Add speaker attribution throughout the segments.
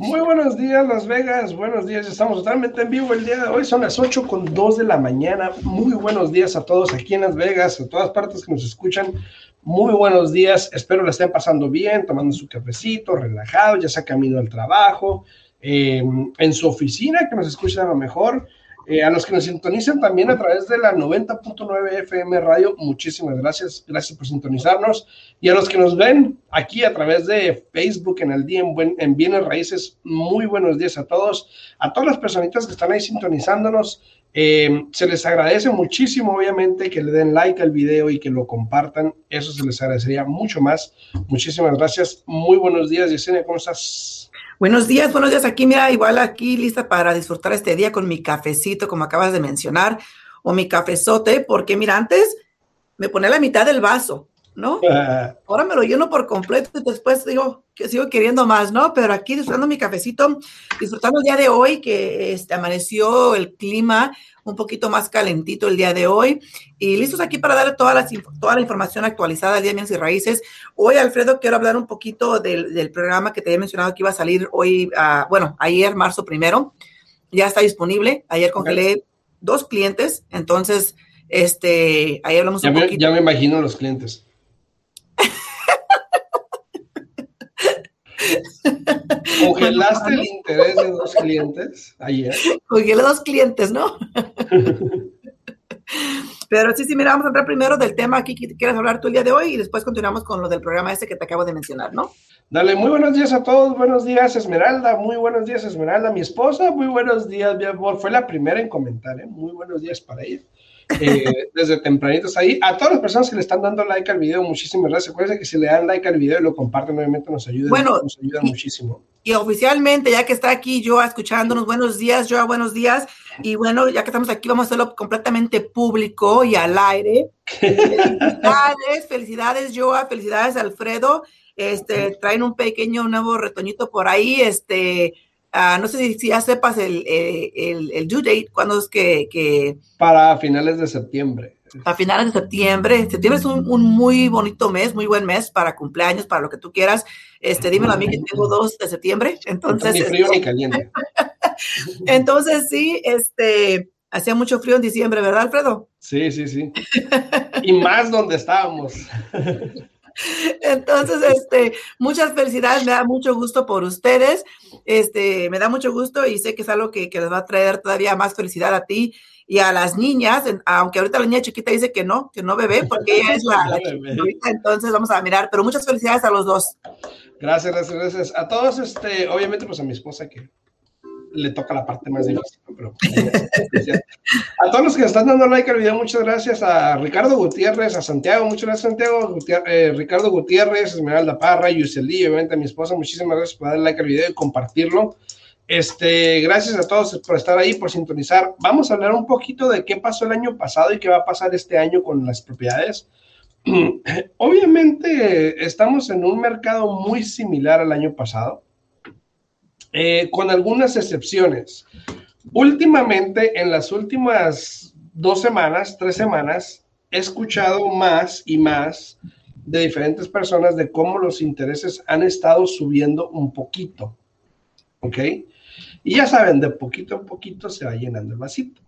Speaker 1: Muy buenos días, Las Vegas. Buenos días. Estamos totalmente en vivo el día de hoy. Son las 8 con 2 de la mañana. Muy buenos días a todos aquí en Las Vegas, a todas partes que nos escuchan. Muy buenos días. Espero la estén pasando bien, tomando su cafecito, relajado, ya sea camino al trabajo, eh, en su oficina, que nos escuchen a lo mejor. Eh, a los que nos sintonizan también a través de la 90.9 FM Radio, muchísimas gracias. Gracias por sintonizarnos. Y a los que nos ven aquí a través de Facebook en el día en, buen, en Bienes Raíces, muy buenos días a todos. A todas las personitas que están ahí sintonizándonos, eh, se les agradece muchísimo, obviamente, que le den like al video y que lo compartan. Eso se les agradecería mucho más. Muchísimas gracias. Muy buenos días, Yesenia, ¿cómo estás?
Speaker 2: Buenos días, buenos días. Aquí, mira, igual aquí lista para disfrutar este día con mi cafecito, como acabas de mencionar, o mi cafezote, porque mira, antes me ponía la mitad del vaso, ¿no? Ahora me lo lleno por completo y después digo que sigo queriendo más, ¿no? Pero aquí disfrutando mi cafecito, disfrutando el día de hoy que este, amaneció el clima un poquito más calentito el día de hoy y listos aquí para darle toda la, toda la información actualizada de Bienes y Raíces. Hoy, Alfredo, quiero hablar un poquito del, del programa que te había mencionado que iba a salir hoy, uh, bueno, ayer, marzo primero. Ya está disponible. Ayer congelé dos clientes, entonces, este, ahí hablamos
Speaker 1: ya
Speaker 2: un
Speaker 1: me,
Speaker 2: poquito.
Speaker 1: Ya me imagino los clientes. ¿Congelaste el interés de dos clientes ayer?
Speaker 2: Congelé dos clientes, ¿no? Pero sí, sí, mira, vamos a entrar primero del tema aquí que quieras hablar tú el día de hoy y después continuamos con lo del programa este que te acabo de mencionar, ¿no?
Speaker 1: Dale, muy buenos días a todos, buenos días Esmeralda, muy buenos días Esmeralda, mi esposa, muy buenos días, mi amor, fue la primera en comentar, ¿eh? muy buenos días para ella. Eh, desde tempranitos ahí. A todas las personas que le están dando like al video, muchísimas gracias. Acuérdense que si le dan like al video y lo comparten, obviamente nos ayuda,
Speaker 2: Bueno,
Speaker 1: nos ayuda
Speaker 2: y-
Speaker 1: muchísimo.
Speaker 2: Y oficialmente, ya que está aquí Joa escuchándonos, buenos días, Joa, buenos días. Y bueno, ya que estamos aquí, vamos a hacerlo completamente público y al aire. Felicidades, felicidades, Joa, felicidades, Alfredo. Este, traen un pequeño nuevo retoñito por ahí. Este, ah, no sé si, si ya sepas el, eh, el, el due date, cuándo es que, que
Speaker 1: Para finales de septiembre.
Speaker 2: a finales de septiembre. Septiembre es un, un muy bonito mes, muy buen mes para cumpleaños, para lo que tú quieras. Este, dímelo a mí que tengo dos de septiembre. Entonces,
Speaker 1: ni frío
Speaker 2: este,
Speaker 1: ni caliente.
Speaker 2: entonces sí, este, hacía mucho frío en diciembre, ¿verdad, Alfredo?
Speaker 1: Sí, sí, sí. Y más donde estábamos.
Speaker 2: Entonces, este, muchas felicidades, me da mucho gusto por ustedes. Este, me da mucho gusto y sé que es algo que, que les va a traer todavía más felicidad a ti y a las niñas, aunque ahorita la niña chiquita dice que no, que no bebé, porque ella es la, la chiquita, entonces vamos a mirar, pero muchas felicidades a los dos.
Speaker 1: Gracias, gracias, gracias. A todos, este, obviamente, pues a mi esposa que le toca la parte más difícil, pero a todos los que están dando like al video, muchas gracias a Ricardo Gutiérrez, a Santiago, muchas gracias Santiago, eh, Ricardo Gutiérrez, Esmeralda Parra, Yuseli, obviamente a mi esposa, muchísimas gracias por dar like al video y compartirlo. Este, gracias a todos por estar ahí, por sintonizar. Vamos a hablar un poquito de qué pasó el año pasado y qué va a pasar este año con las propiedades. Obviamente estamos en un mercado muy similar al año pasado, eh, con algunas excepciones. Últimamente, en las últimas dos semanas, tres semanas, he escuchado más y más de diferentes personas de cómo los intereses han estado subiendo un poquito. ¿Ok? Y ya saben, de poquito a poquito se va llenando el vasito.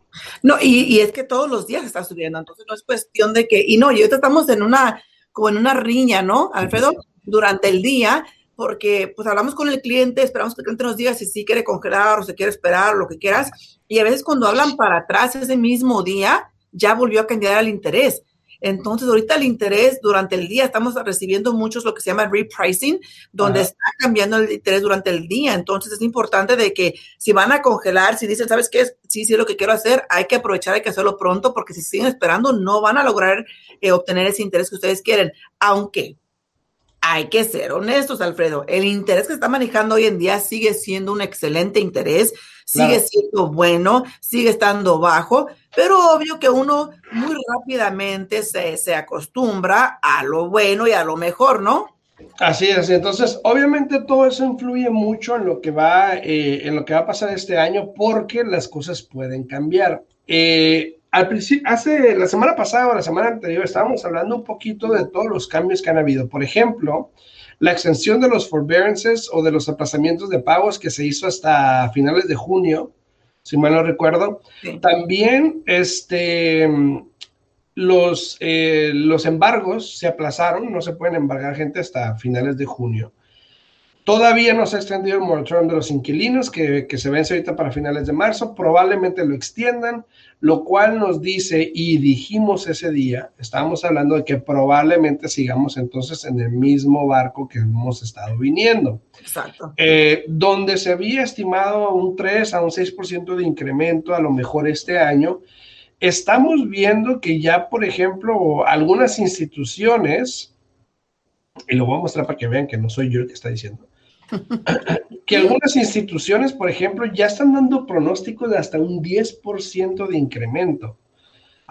Speaker 2: No, y, y es que todos los días está subiendo, entonces no es cuestión de que, y no, y ahorita estamos en una, como en una riña, ¿no, Alfredo? Durante el día, porque pues hablamos con el cliente, esperamos que el cliente nos diga si sí quiere congelar o si quiere esperar, lo que quieras, y a veces cuando hablan para atrás ese mismo día, ya volvió a cambiar el interés. Entonces, ahorita el interés durante el día, estamos recibiendo muchos lo que se llama repricing, donde
Speaker 1: Ajá.
Speaker 2: está cambiando el interés durante el día. Entonces, es importante de que si van a congelar, si dicen, ¿sabes qué? Sí, sí, es lo que quiero hacer, hay que aprovechar, hay que hacerlo pronto, porque si siguen esperando, no van a lograr eh, obtener ese interés que ustedes quieren. Aunque hay que ser honestos, Alfredo. El interés que está manejando hoy en día sigue siendo un excelente interés, sigue siendo bueno, sigue estando bajo, pero obvio que uno muy rápidamente se, se acostumbra a lo bueno y a lo mejor, ¿no?
Speaker 1: Así es, entonces obviamente todo eso influye mucho en lo que va, eh, en lo que va a pasar este año porque las cosas pueden cambiar. Eh, al principio, hace la semana pasada o la semana anterior estábamos hablando un poquito de todos los cambios que han habido. Por ejemplo, la extensión de los forbearances o de los aplazamientos de pagos que se hizo hasta finales de junio, si mal no recuerdo. También este, los, eh, los embargos se aplazaron, no se pueden embargar gente hasta finales de junio. Todavía no se ha extendido el moratorium de los inquilinos que, que, se vence ahorita para finales de marzo. Probablemente lo extiendan, lo cual nos dice, y dijimos ese día, estábamos hablando de que probablemente sigamos entonces en el mismo barco que hemos estado viniendo.
Speaker 2: Exacto.
Speaker 1: Eh, donde se había estimado un 3 a un 6% de incremento a lo mejor este año, estamos viendo que ya, por ejemplo, algunas instituciones, y lo voy a mostrar para que vean que no soy yo el que está diciendo, que algunas instituciones, por ejemplo, ya están dando pronósticos de hasta un 10% de incremento.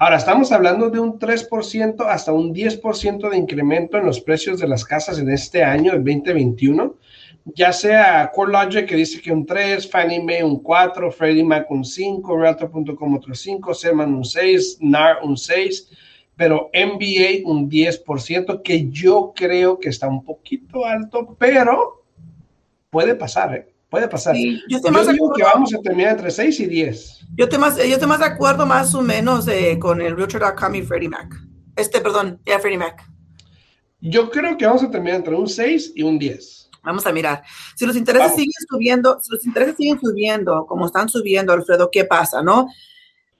Speaker 1: Ahora, estamos hablando de un 3% hasta un 10% de incremento en los precios de las casas en este año, el 2021, ya sea CoreLogic que dice que un 3, Fannie Mae un 4, Freddie Mac un 5, Realtor.com otro 5, Serman un 6, NAR un 6, pero NBA un 10%, que yo creo que está un poquito alto, pero puede pasar, ¿eh? Puede pasar. yo, estoy más digo que vamos a terminar entre 6 y 10.
Speaker 2: Yo estoy más, yo estoy más de acuerdo más o menos eh, con el Realtor.com y Freddie Mac. Este, perdón, ya Freddie Mac.
Speaker 1: Yo creo que vamos a terminar entre un 6 y un 10.
Speaker 2: Vamos a mirar. Si los intereses siguen subiendo, si los intereses siguen subiendo, como están subiendo, Alfredo, ¿qué pasa, no?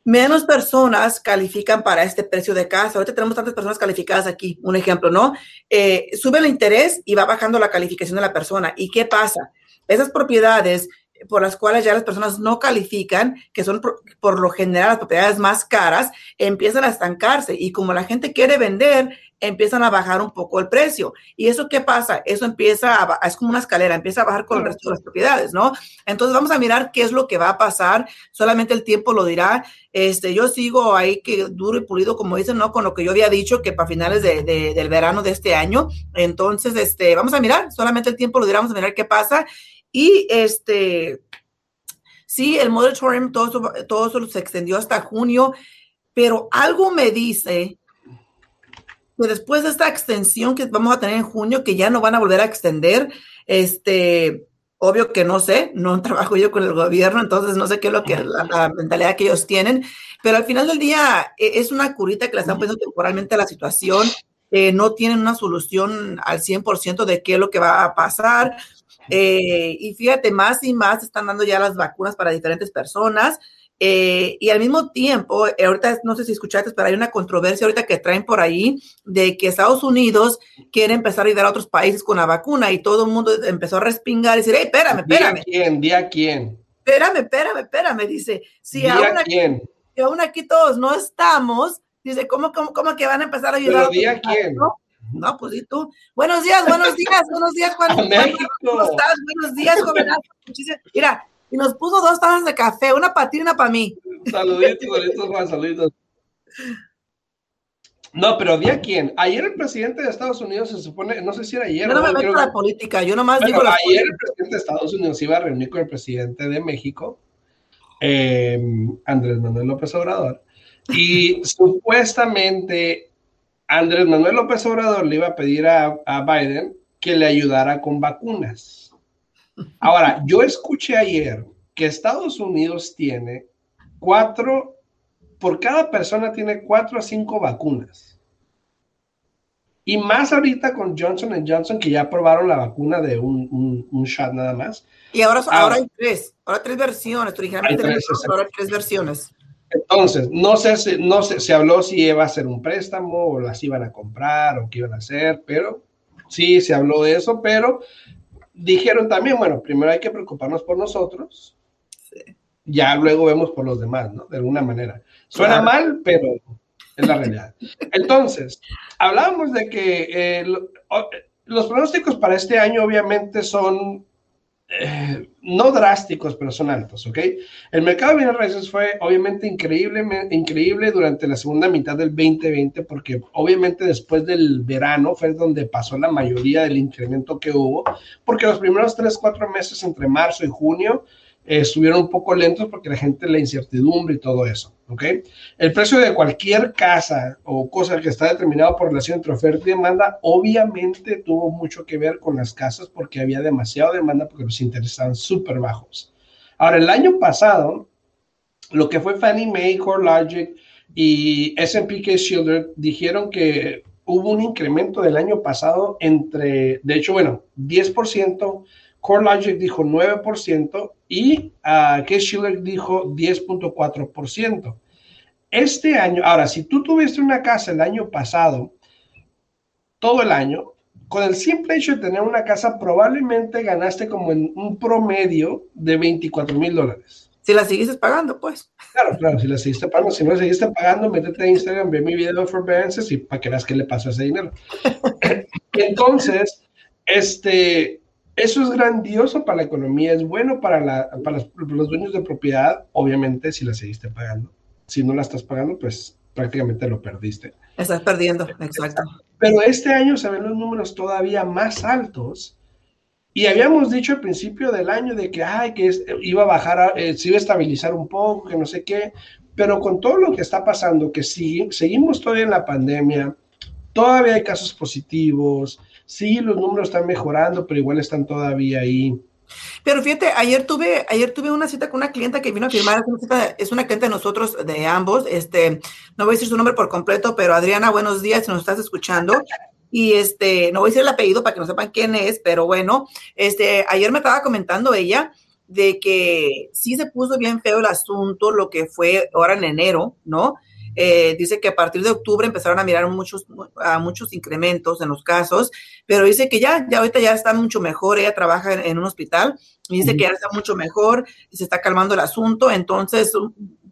Speaker 2: Menos personas califican para este precio de casa. Ahorita tenemos tantas personas calificadas aquí. Un ejemplo, ¿no? Eh, sube el interés y va bajando la calificación de la persona. ¿Y qué pasa? Esas propiedades por las cuales ya las personas no califican, que son por, lo general las propiedades más caras, empiezan a estancarse y como la gente quiere vender, empiezan a bajar un poco el precio. ¿Y eso qué pasa? Eso empieza a, es como una escalera, empieza a bajar con el resto de las propiedades, ¿no? Entonces vamos a mirar qué es lo que va a pasar, solamente el tiempo lo dirá. Este, yo sigo ahí que duro y pulido, como dicen, ¿no? Con lo que yo había dicho que para finales de, del verano de este año. Entonces, este, vamos a mirar, solamente el tiempo lo dirá, vamos a mirar qué pasa. Y este, sí, el moratorium, todo todo eso se extendió hasta junio, pero algo me dice que después de esta extensión que vamos a tener en junio, que ya no van a volver a extender, este, obvio que no sé, no trabajo yo con el gobierno, entonces no sé qué es lo que la, mentalidad que ellos tienen, pero al final del día e, es una curita que la están poniendo temporalmente a la situación, eh, no tienen una solución al 100% de qué es lo que va a pasar. Eh, y fíjate, más y más están dando ya las vacunas para diferentes personas. Eh, y al mismo tiempo, eh, ahorita no sé si escuchaste, pero hay una controversia ahorita que traen por ahí de que Estados Unidos quiere empezar a ayudar a otros países con la vacuna y todo el mundo empezó a respingar y decir, hey, espérame, espérame.
Speaker 1: ¿Día quién? ¿Día quién?
Speaker 2: Espérame, espérame, espérame, dice. Si aún aquí, quién? Si aún aquí todos no estamos, dice, ¿cómo, cómo, cómo que van a empezar a ayudar?
Speaker 1: ¿Pero día quién?
Speaker 2: ¿no? pues y tú. Buenos días, buenos días, buenos días, Juan. ¿Cómo estás? Buenos días, jovenazo. Mira, y nos puso dos tazas de café, una para ti y una para mí.
Speaker 1: Saluditos, saluditos, saluditos. No, pero ¿de a quién? Ayer el presidente de Estados Unidos se supone, no sé si era ayer.
Speaker 2: Yo no me meto la política, yo nomás digo la
Speaker 1: Ayer el presidente de Estados Unidos iba a reunir con el presidente de México, eh, Andrés Manuel López Obrador, y supuestamente Andrés Manuel López Obrador le iba a pedir a, Biden que le ayudara con vacunas. Ahora, yo escuché ayer que Estados Unidos tiene cuatro, por cada persona tiene cuatro a cinco vacunas. Y más ahorita con Johnson Johnson, que ya aprobaron la vacuna de un, un, shot nada más.
Speaker 2: Y ahora, ahora, hay tres, ahora tres versiones. Originalmente hay tres, ahora hay tres versiones.
Speaker 1: Entonces, no sé si, no sé, se habló si iba a ser un préstamo o las iban a comprar o qué iban a hacer, pero sí se habló de eso, pero dijeron también, bueno, primero hay que preocuparnos por nosotros, ya luego vemos por los demás, ¿no? De alguna manera. Suena mal, pero es la realidad. Entonces, hablábamos de que eh, los pronósticos para este año obviamente son eh, no drásticos, pero son altos, ¿ok? El mercado de bienes raíces fue obviamente increíble, increíble durante la segunda mitad del 2020, porque obviamente después del verano fue donde pasó la mayoría del incremento que hubo, porque los primeros 3, 4 meses entre marzo y junio estuvieron un poco lentos porque la gente, la incertidumbre y todo eso, ¿ok? El precio de cualquier casa o cosa que está determinado por relación entre oferta y demanda, obviamente tuvo mucho que ver con las casas porque había demasiada demanda porque los intereses estaban súper bajos. Ahora, el año pasado, lo que fue Fannie Mae, CoreLogic y S&P Case Shielder dijeron que hubo un incremento del año pasado entre, de hecho, bueno, 10%, CoreLogic dijo 9% y uh, ah, Case Schiller dijo 10.4%. Este año, ahora, si tú tuviste una casa el año pasado, todo el año, con el simple hecho de tener una casa, probablemente ganaste como en un promedio de 24 mil dólares.
Speaker 2: Si la seguiste pagando, pues.
Speaker 1: Claro, claro, si la seguiste pagando. Si no la seguiste pagando, métete a Instagram, ve mi video de forbearances y para que veas qué le pasó a ese dinero. Entonces, este, eso es grandioso para la economía, es bueno para, la, para los, dueños de propiedad, obviamente, si la seguiste pagando. Si no la estás pagando, pues prácticamente lo perdiste.
Speaker 2: Estás perdiendo, exacto.
Speaker 1: Pero este año se ven los números todavía más altos. Y habíamos dicho al principio del año de que, ay, que iba a bajar, eh, se iba a estabilizar un poco, que no sé qué. Pero con todo lo que está pasando, que si, seguimos todavía en la pandemia, todavía hay casos positivos, sí, los números están mejorando, pero igual están todavía ahí.
Speaker 2: Pero fíjate, ayer tuve, ayer tuve una cita con una clienta que vino a firmar, es una, clienta de nosotros, de ambos, este, no voy a decir su nombre por completo, pero Adriana, buenos días, si nos estás escuchando. Y este, no voy a decir el apellido para que no sepan quién es, pero bueno, este, ayer me estaba comentando ella de que sí se puso bien feo el asunto, lo que fue ahora en enero, ¿no? Eh, dice que a partir de octubre empezaron a mirar muchos, a muchos incrementos en los casos, pero dice que ya, ya ahorita ya está mucho mejor. Ella trabaja en, un hospital y dice que ya está mucho mejor y se está calmando el asunto. Entonces,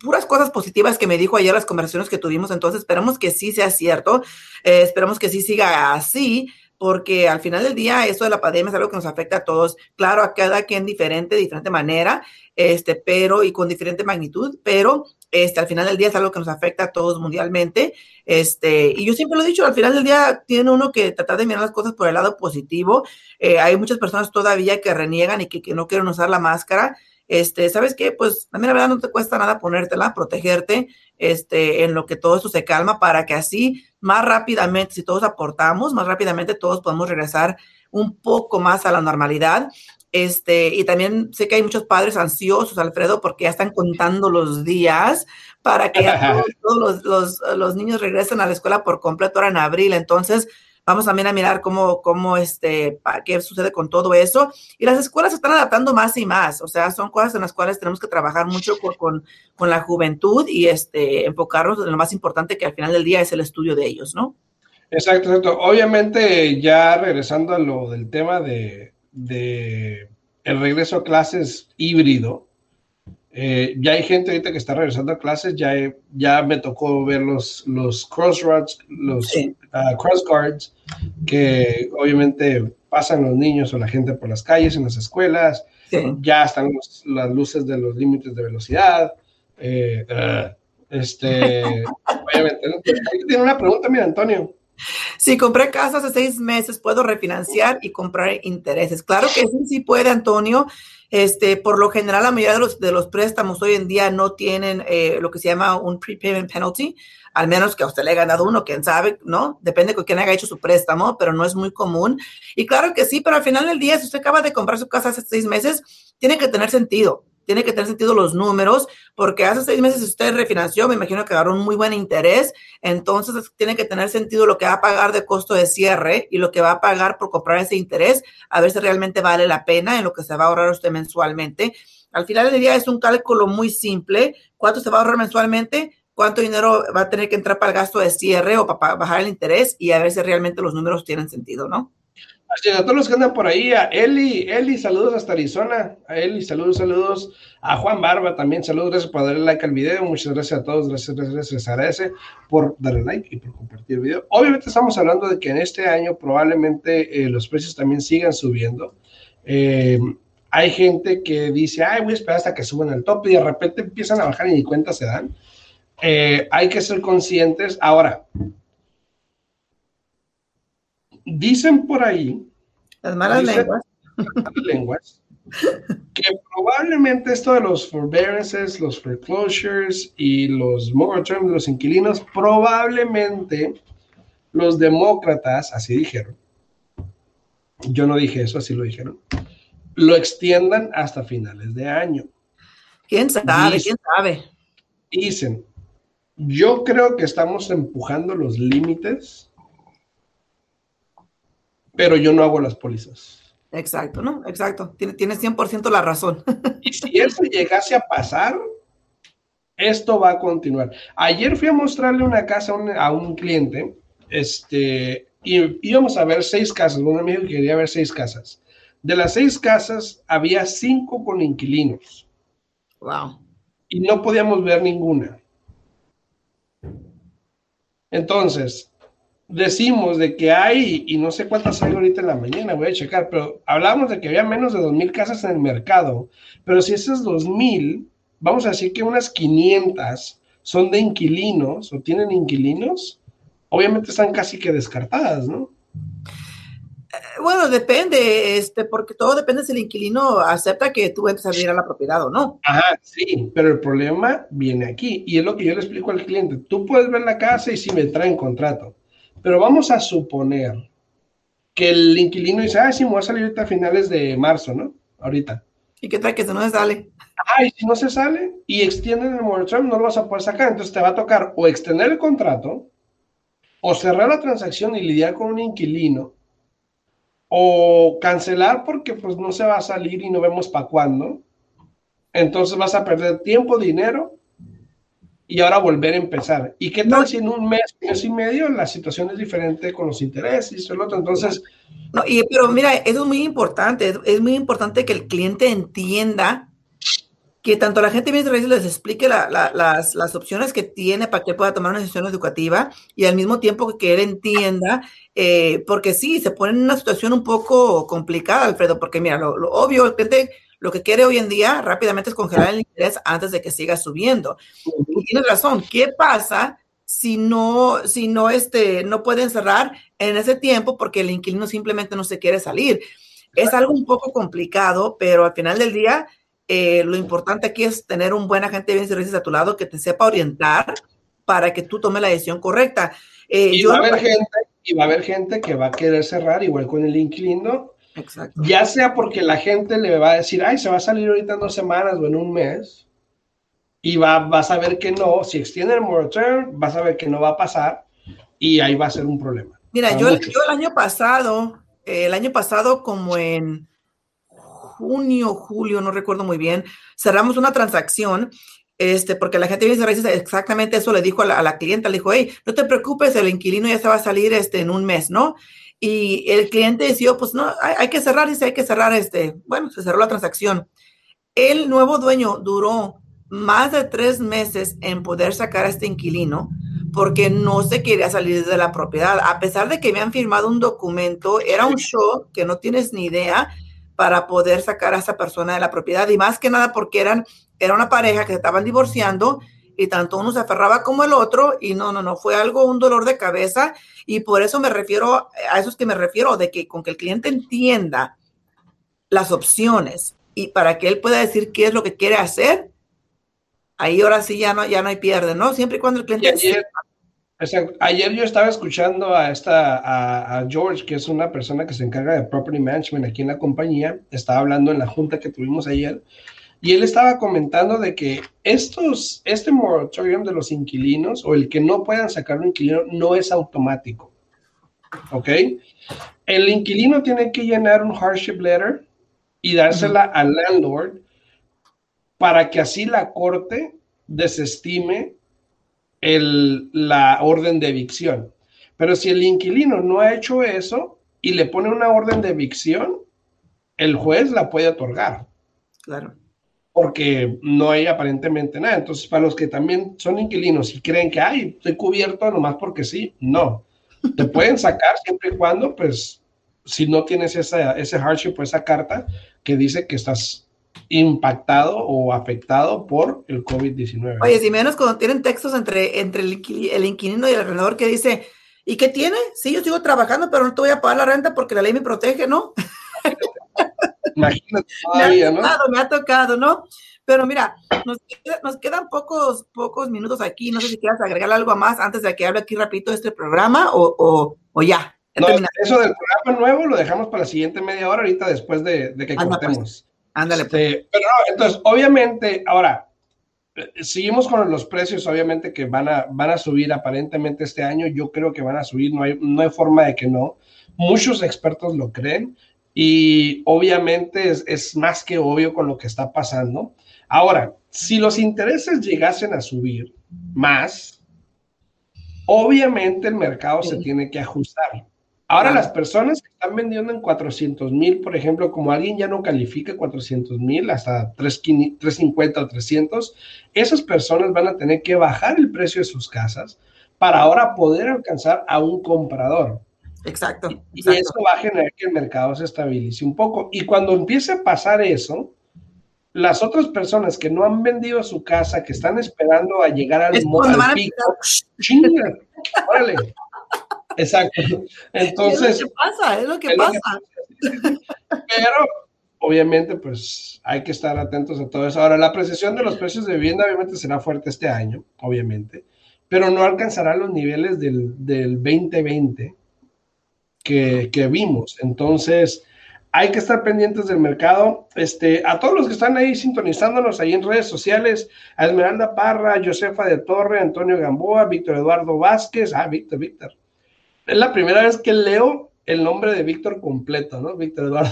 Speaker 2: puras cosas positivas que me dijo ayer las conversaciones que tuvimos. Entonces, esperamos que sí sea cierto. Eh, esperamos que sí siga así porque al final del día eso de la pandemia es algo que nos afecta a todos, claro, a cada quien diferente, de diferente manera, este, pero y con diferente magnitud, pero este, al final del día es algo que nos afecta a todos mundialmente. Este, y yo siempre lo he dicho, al final del día tiene uno que tratar de mirar las cosas por el lado positivo. Eh, hay muchas personas todavía que reniegan y que, que, no quieren usar la máscara. Este, ¿sabes qué? Pues mí la verdad no te cuesta nada ponértela, protegerte, este, en lo que todo esto se calma para que así más rápidamente, si todos aportamos, más rápidamente todos podemos regresar un poco más a la normalidad. Este, y también sé que hay muchos padres ansiosos, Alfredo, porque ya están contando los días para que todos, los, los, niños regresen a la escuela por completo ahora en abril. Entonces, vamos también a mirar cómo, cómo este, qué sucede con todo eso. Y las escuelas se están adaptando más y más, o sea, son cosas en las cuales tenemos que trabajar mucho con, con, con la juventud y este, enfocarnos en lo más importante que al final del día es el estudio de ellos, ¿no?
Speaker 1: Exacto, exacto. Obviamente, ya regresando a lo del tema de, de el regreso a clases híbrido. Eh, ya hay gente ahorita que está regresando a clases, ya, ya me tocó ver los, los crossroads, los ah, cross guards, que obviamente pasan los niños o la gente por las calles, en las escuelas, ya están las luces de los límites de velocidad. Eh, ah, este, obviamente, tiene una pregunta, mira, Antonio.
Speaker 2: Si compré casa hace seis meses, puedo refinanciar y comprar intereses. Claro que sí, sí puede, Antonio. Este, por lo general, la mayoría de los, de los préstamos hoy en día no tienen eh, lo que se llama un prepayment penalty, al menos que a usted le haya ganado uno, quién sabe, ¿no? Depende de quién haya hecho su préstamo, pero no es muy común. Y claro que sí, pero al final del día, si usted acaba de comprar su casa hace seis meses, tiene que tener sentido tiene que tener sentido los números, porque hace seis meses usted refinanció, me imagino que agarró un muy buen interés, entonces tiene que tener sentido lo que va a pagar de costo de cierre y lo que va a pagar por comprar ese interés, a ver si realmente vale la pena en lo que se va a ahorrar usted mensualmente. Al final del día es un cálculo muy simple. ¿Cuánto se va a ahorrar mensualmente? ¿Cuánto dinero va a tener que entrar para el gasto de cierre o para bajar el interés? Y a ver si realmente los números tienen sentido, ¿no?
Speaker 1: Así a todos los que andan por ahí, a Eli, Eli, saludos hasta Arizona, a Eli, saludos, saludos, a Juan Barba también, saludos, gracias por darle like al video, muchas gracias a todos, gracias, gracias, les agradece por darle like y por compartir el video. Obviamente estamos hablando de que en este año probablemente eh, los precios también sigan subiendo. Eh, hay gente que dice, ay, voy a esperar hasta que suban al top y de repente empiezan a bajar y ni cuenta se dan. Eh, hay que ser conscientes. Ahora, dicen por ahí.
Speaker 2: Las malas lenguas.
Speaker 1: lenguas. Que probablemente esto de los forbearances, los foreclosures y los moratoriums de los inquilinos, probablemente los demócratas, así dijeron, yo no dije eso, así lo dijeron, lo extiendan hasta finales de año.
Speaker 2: ¿Quién sabe? ¿Quién sabe?
Speaker 1: Dicen, yo creo que estamos empujando los límites, pero yo no hago las pólizas.
Speaker 2: Exacto, ¿no? Exacto. Tienes tiene 100% la razón.
Speaker 1: Y si eso llegase a pasar, esto va a continuar. Ayer fui a mostrarle una casa a un, cliente, este, y íbamos a ver seis casas. Un amigo quería ver seis casas. De las seis casas, había cinco con inquilinos.
Speaker 2: Wow.
Speaker 1: Y no podíamos ver ninguna. Entonces, decimos de que hay, y no sé cuántas hay ahorita en la mañana, voy a checar, pero hablamos de que había menos de 2.000 casas en el mercado, pero si esas 2.000, vamos a decir que unas 500 son de inquilinos o tienen inquilinos, obviamente están casi que descartadas, ¿no?
Speaker 2: Eh, bueno, depende, este, porque todo depende si el inquilino acepta que tú entres a vivir a la propiedad o no.
Speaker 1: Ajá, sí, pero el problema viene aquí y es lo que yo le explico al cliente. Tú puedes ver la casa y si me traen contrato, pero vamos a suponer que el inquilino dice, ah, sí, me voy a salir ahorita a finales de marzo, ¿no? Ahorita.
Speaker 2: ¿Y qué tal que se no se sale?
Speaker 1: Ah, y si no se sale y extienden el moratorium, no lo vas a poder sacar. Entonces te va a tocar o extender el contrato o cerrar la transacción y lidiar con un inquilino o cancelar porque pues no se va a salir y no vemos para cuándo. Entonces vas a perder tiempo, dinero y ahora volver a empezar. ¿Y qué tal si en un mes, mes y medio la situación es diferente con los intereses y el otro? Entonces...
Speaker 2: No, y, pero mira, eso es muy importante, es, muy importante que el cliente entienda que tanto la gente viene les explique las, las, opciones que tiene para que pueda tomar una decisión educativa y al mismo tiempo que él entienda, eh, porque sí, se pone en una situación un poco complicada, Alfredo, porque mira, lo, lo obvio, el cliente lo que quiere hoy en día rápidamente es congelar el interés antes de que siga subiendo. Y tienes razón, ¿qué pasa si no, si no, este, no pueden cerrar en ese tiempo porque el inquilino simplemente no se quiere salir? Es algo un poco complicado, pero al final del día, eh, lo importante aquí es tener un buen agente de bienes y servicios a tu lado que te sepa orientar para que tú tomes la decisión correcta.
Speaker 1: Eh, y, va a haber gente, y va a haber gente que va a querer cerrar igual con el inquilino
Speaker 2: Exacto.
Speaker 1: Ya sea porque la gente le va a decir, ay, se va a salir ahorita en dos semanas o en un mes, y va, vas a ver que no, si extiende el moratorium, vas a ver que no va a pasar, y ahí va a ser un problema.
Speaker 2: Mira, yo, yo, el año pasado, el año pasado como en junio, julio, no recuerdo muy bien, cerramos una transacción este, porque la gente viene a exactamente eso le dijo a la, a la, clienta, le dijo, hey, no te preocupes, el inquilino ya se va a salir este, en un mes, ¿no? Y el cliente decidió, pues no, hay, que cerrar, dice, hay que cerrar este, bueno, se cerró la transacción. El nuevo dueño duró más de tres meses en poder sacar a este inquilino porque no se quería salir de la propiedad. A pesar de que me han firmado un documento, era un show que no tienes ni idea para poder sacar a esa persona de la propiedad. Y más que nada porque eran, era una pareja que se estaban divorciando y tanto uno se aferraba como el otro y no, no, no, fue algo, un dolor de cabeza y por eso me refiero, a eso es que me refiero, de que con que el cliente entienda las opciones y para que él pueda decir qué es lo que quiere hacer, ahí ahora sí ya no, ya no hay pierde, ¿no? Siempre y cuando el cliente...
Speaker 1: Ayer, ayer, yo estaba escuchando a, esta, a, a, George, que es una persona que se encarga de property management aquí en la compañía, estaba hablando en la junta que tuvimos ayer, y él estaba comentando de que estos, este moratorium de los inquilinos o el que no puedan sacar un inquilino no es automático. ¿Ok? El inquilino tiene que llenar un hardship letter y dársela al landlord para que así la corte desestime el, la orden de evicción. Pero si el inquilino no ha hecho eso y le pone una orden de evicción, el juez la puede otorgar.
Speaker 2: Claro.
Speaker 1: Porque no hay aparentemente nada. Entonces, para los que también son inquilinos y creen que, ay, estoy cubierto nomás porque sí, no. Te pueden sacar siempre y cuando, pues, si no tienes esa, ese hardship o esa carta que dice que estás impactado o afectado por el COVID-19.
Speaker 2: Oye, si menos cuando tienen textos entre, entre el, inquilino y el arrendador que dice, ¿y qué tiene? Sí, yo sigo trabajando, pero no te voy a pagar la renta porque la ley me protege, ¿no?
Speaker 1: Imagínate todavía,
Speaker 2: me ha tocado, ¿no? Me ha tocado, ¿no? Pero mira, nos, quedan pocos, pocos minutos aquí. No sé si quieras agregar algo más antes de que hable aquí rapidito de este programa o, o, ya.
Speaker 1: No, eso del programa nuevo lo dejamos para la siguiente media hora, ahorita después de, que pues. cortemos.
Speaker 2: Ándale. Pues.
Speaker 1: Este, pero no, entonces, obviamente, ahora, eh, seguimos con los precios, obviamente que van a, van a subir aparentemente este año. Yo creo que van a subir, no hay, no hay forma de que no. Muchos expertos lo creen y obviamente es, más que obvio con lo que está pasando. Ahora, si los intereses llegasen a subir más, obviamente el mercado se tiene que ajustar. Ahora las personas que están vendiendo en 400 mil, por ejemplo, como alguien ya no califica 400 mil hasta 350 o 300, esas personas van a tener que bajar el precio de sus casas para ahora poder alcanzar a un comprador.
Speaker 2: Exacto,
Speaker 1: Y eso va a generar que el mercado se estabilice un poco. Y cuando empiece a pasar eso, las otras personas que no han vendido su casa, que están esperando a llegar al, al pico, chinga, órale. Exacto. Entonces.
Speaker 2: Es lo que pasa, es lo que pasa.
Speaker 1: pero, obviamente, pues hay que estar atentos a todo eso. Ahora, la apreciación de los precios de vivienda, obviamente, será fuerte este año, obviamente, pero no alcanzará los niveles del, del 2020 que, vimos. Entonces, hay que estar pendientes del mercado. Este, a todos los que están ahí sintonizándonos ahí en redes sociales, a Esmeralda Parra, Josefa de Torre, Antonio Gamboa, Víctor Eduardo Vázquez, ah, Víctor, Víctor. Es la primera vez que leo el nombre de Víctor completo, ¿no? Víctor Eduardo.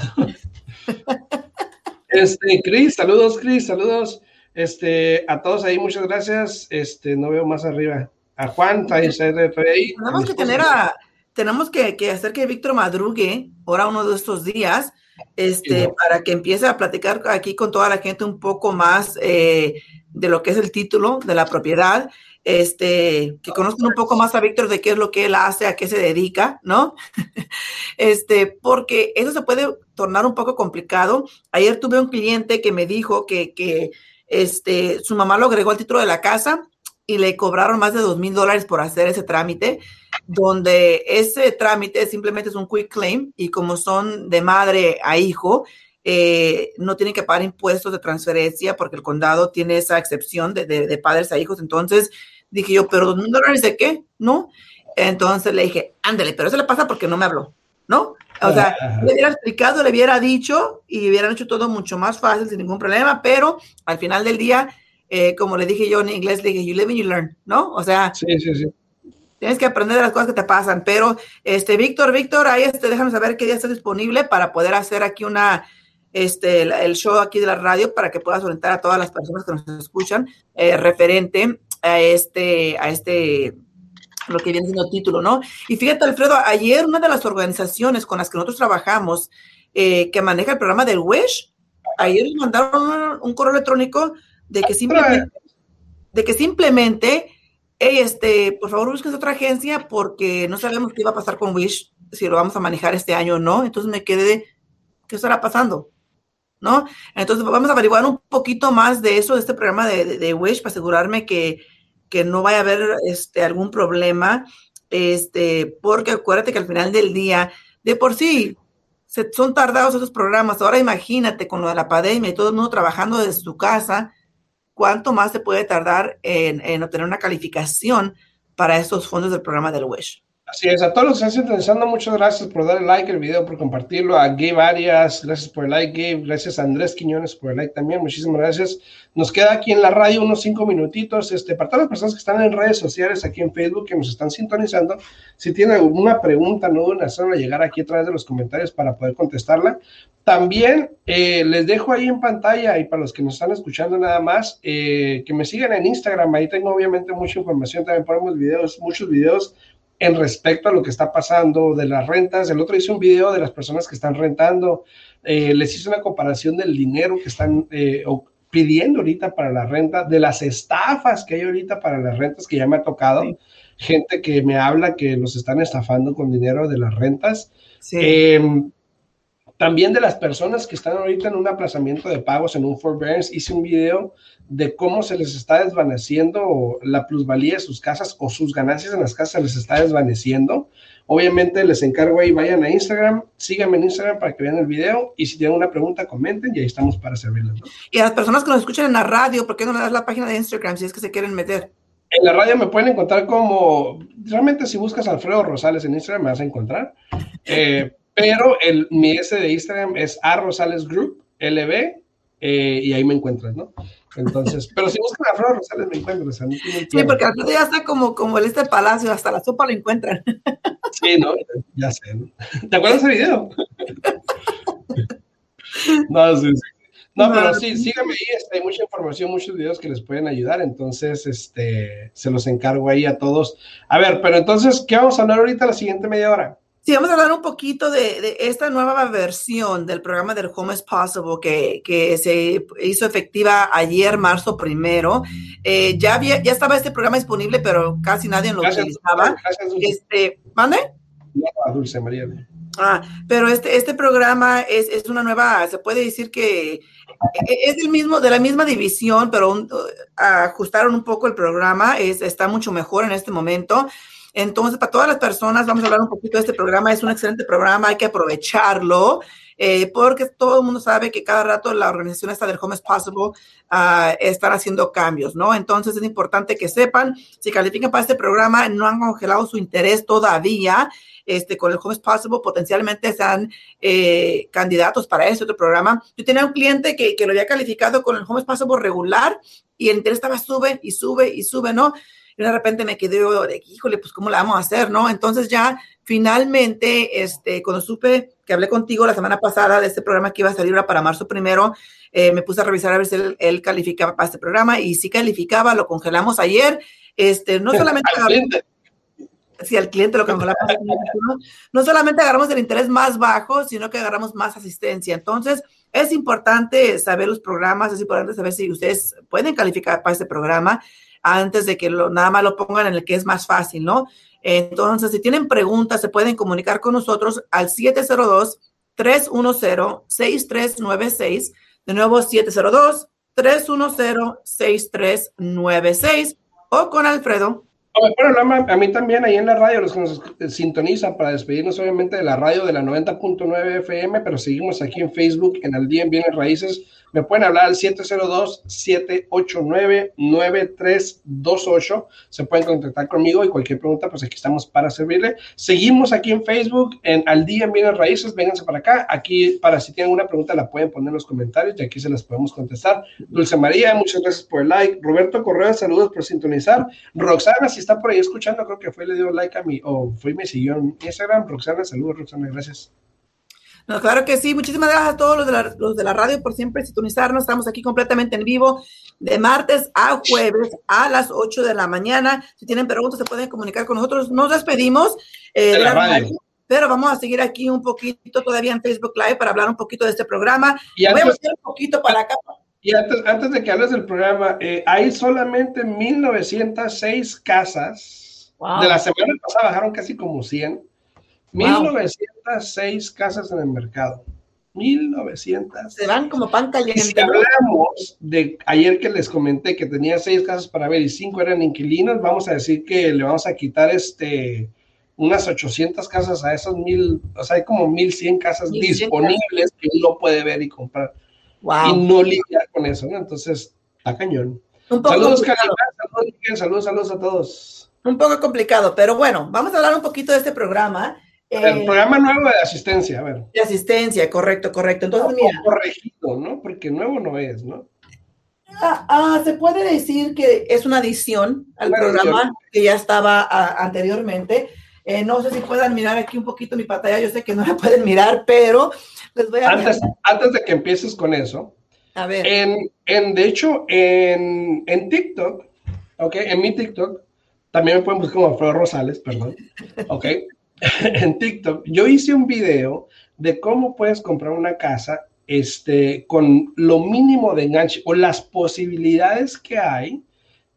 Speaker 1: este, Cris, saludos, Cris, saludos. Este, a todos ahí, muchas gracias. Este, no veo más arriba. A Juan, ahí,
Speaker 2: Tenemos que tener a, tenemos que, hacer que Víctor madrugue ahora uno de estos días, este, para que empiece a platicar aquí con toda la gente un poco más eh, de lo que es el título de la propiedad, este, que conozcan un poco más a Víctor de qué es lo que él hace, a qué se dedica, ¿no? este, porque eso se puede tornar un poco complicado. Ayer tuve un cliente que me dijo que, que este, su mamá lo agregó al título de la casa y le cobraron más de dos mil dólares por hacer ese trámite, donde ese trámite simplemente es un quick claim y como son de madre a hijo, eh, no tienen que pagar impuestos de transferencia porque el condado tiene esa excepción de, de, padres a hijos. Entonces dije yo, pero dos mil dólares de qué? ¿No? Entonces le dije, ándale, pero eso le pasa porque no me habló, ¿no? O sea, le hubiera explicado, le hubiera dicho y hubieran hecho todo mucho más fácil sin ningún problema, pero al final del día eh, como le dije yo en inglés, le dije, you live and you learn, ¿no? O sea,
Speaker 1: sí, sí, sí.
Speaker 2: tienes que aprender de las cosas que te pasan. Pero, este, Víctor, Víctor, ahí este, déjame saber qué día está disponible para poder hacer aquí una, este, el show aquí de la radio para que puedas orientar a todas las personas que nos escuchan eh, referente a este, a este, lo que viene siendo título, ¿no? Y fíjate, Alfredo, ayer una de las organizaciones con las que nosotros trabajamos, eh, que maneja el programa del WISH, ayer mandaron un correo electrónico de que simplemente, de que simplemente, este, por favor busques otra agencia porque no sabemos qué va a pasar con Wish, si lo vamos a manejar este año o no. Entonces me quedé de, ¿qué estará pasando? ¿No? Entonces vamos a averiguar un poquito más de eso, de este programa de, de, Wish, para asegurarme que, que, no vaya a haber este, algún problema, este, porque acuérdate que al final del día, de por sí, son tardados esos programas. Ahora imagínate con lo de la pandemia y todo el mundo trabajando desde su casa, cuánto más se puede tardar en, obtener una calificación para estos fondos del programa del WISH.
Speaker 1: Así es, a todos los que están interesando, muchas gracias por dar like al video, por compartirlo. A Gabe Arias, gracias por el like, Gabe. Gracias a Andrés Quiñones por el like también, muchísimas gracias. Nos queda aquí en la radio unos cinco minutitos. Este, para todas las personas que están en redes sociales, aquí en Facebook, que nos están sintonizando, si tienen alguna pregunta, no duden hacerla llegar aquí a través de los comentarios para poder contestarla. También eh, les dejo ahí en pantalla y para los que nos están escuchando nada más, eh, que me sigan en Instagram. Ahí tengo obviamente mucha información, también ponemos videos, muchos videos en respecto a lo que está pasando de las rentas. El otro hice un video de las personas que están rentando. Eh, les hice una comparación del dinero que están eh, pidiendo ahorita para la renta, de las estafas que hay ahorita para las rentas que ya me ha tocado. Gente que me habla que los están estafando con dinero de las rentas. Em, también de las personas que están ahorita en un aplazamiento de pagos, en un forbearance, hice un video de cómo se les está desvaneciendo la plusvalía de sus casas o sus ganancias en las casas se les está desvaneciendo. Obviamente les encargo ahí, vayan a Instagram, síganme en Instagram para que vean el video y si tienen una pregunta, comenten y ahí estamos para servirles.
Speaker 2: Y a las personas que nos escuchan en la radio, ¿por qué no le das la página de Instagram si es que se quieren meter?
Speaker 1: En la radio me pueden encontrar como, realmente si buscas Alfredo Rosales en Instagram me vas a encontrar, eh, pero el, mi S de Instagram es a Rosales Group, LB, eh, y ahí me encuentras, ¿no? Entonces, pero si buscan a Flor Rosales me encuentran.
Speaker 2: sí, porque al ya está como, como el este palacio, hasta la sopa lo encuentran.
Speaker 1: Sí, no, ya sé. ¿no? ¿Te acuerdas de ese video? no, sí, sí. No, pero sí, síganme ahí, este, hay mucha información, muchos videos que les pueden ayudar, entonces, este, se los encargo ahí a todos. A ver, pero entonces, ¿qué vamos a hablar ahorita la siguiente media hora?
Speaker 2: Sí, vamos a hablar un poquito de, esta nueva versión del programa del Home is Possible que, que se hizo efectiva ayer, marzo primero. Eh, ya, había, ya estaba este programa disponible, pero casi nadie lo utilizaba. este, ¿Mande?
Speaker 1: Dulce María.
Speaker 2: Ah, pero este, este programa es, es, una nueva, se puede decir que e, es el mismo, de la misma división, pero ajustaron un poco el programa, es, está mucho mejor en este momento. Entonces, para todas las personas, vamos a hablar un poquito de este programa. Es un excelente programa, hay que aprovecharlo. Eh, porque todo el mundo sabe que cada rato la organización esta del Home is Possible uh, están haciendo cambios, ¿no? Entonces es importante que sepan, si califican para este programa, no han congelado su interés todavía, este, con el Home is Possible, potencialmente sean eh, candidatos para este otro programa. Yo tenía un cliente que, que lo había calificado con el Home is Possible regular y el interés estaba sube y sube y sube, ¿no? Y de repente me quedé de, híjole, pues cómo la vamos a hacer, ¿no? Entonces ya finalmente, este, cuando supe que hablé contigo la semana pasada de este programa que iba a salir ahora para marzo primero, eh, me puse a revisar a ver si él, calificaba para este programa y sí calificaba, lo congelamos ayer, este, no solamente... si al cliente lo congelamos, ¿no? no solamente agarramos el interés más bajo, sino que agarramos más asistencia. Entonces, es importante saber los programas, es importante saber si ustedes pueden calificar para este programa antes de que lo, nada más lo pongan en el que es más fácil, ¿no? Entonces, si tienen preguntas, se pueden comunicar con nosotros al 702-310-6396. De nuevo, 702-310-6396 o con Alfredo
Speaker 1: bueno, a mí también ahí en la radio, los que nos sintonizan para despedirnos obviamente de la radio de la 90.9 FM, pero seguimos aquí en Facebook en Al Día en Bienes Raíces me pueden hablar al 702-789-9328. Se pueden contactar conmigo y cualquier pregunta, pues aquí estamos para servirle. Seguimos aquí en Facebook, en Al Día en Bienes Raíces. Vénganse para acá. Aquí, para si tienen una pregunta, la pueden poner en los comentarios y aquí se las podemos contestar. Dulce María, muchas gracias por el like. Roberto Correa, saludos por sintonizar. Roxana, si está por ahí escuchando, creo que fue, le dio like a mí o fue y me siguió en Instagram. Roxana, saludos, Roxana, gracias.
Speaker 2: No, claro que sí. Muchísimas gracias a todos los de, la, los de la radio por siempre sintonizarnos. Estamos aquí completamente en vivo de martes a jueves a las 8 de la mañana. Si tienen preguntas, se pueden comunicar con nosotros. Nos despedimos. Eh, pero vamos a seguir aquí un poquito todavía en Facebook Live para hablar un poquito de este programa. Y Voy a un poquito para acá.
Speaker 1: Y antes, antes de que hables del programa, eh, hay solamente 1906 casas. De la semana pasada bajaron casi como 100 1906 casas en el mercado. 1900.
Speaker 2: Se van como pan caliente.
Speaker 1: Si hablamos de ayer que les comenté que tenía seis casas para ver y cinco eran inquilinos, vamos a decir que le vamos a quitar este unas 800 casas a esas mil, o sea, hay como 1100 casas disponibles que uno puede ver y comprar. Y no lidiar con eso, ¿no? Entonces, está cañón. Saludos, saludos, saludos, saludos a todos.
Speaker 2: Un poco complicado, pero bueno, vamos a hablar un poquito de este programa.
Speaker 1: El eh, programa nuevo de asistencia, a ver.
Speaker 2: De asistencia, correcto, correcto. Entonces, mira.
Speaker 1: Corregido, ¿no? Porque nuevo no es, ¿no?
Speaker 2: Ah, ah, se puede decir que es una adición al programa que ya estaba ah, anteriormente. Eh, no sé si puedan mirar aquí un poquito mi pantalla, yo sé que no la pueden mirar, pero les voy a...
Speaker 1: Antes, antes de que empieces con eso,
Speaker 2: a ver.
Speaker 1: En, en de hecho, en, en TikTok, ok, en mi TikTok, también me pueden buscar como Alfredo Rosales, perdón, ok, en TikTok, yo hice un video de cómo puedes comprar una casa este, con lo mínimo de enganche o las posibilidades que hay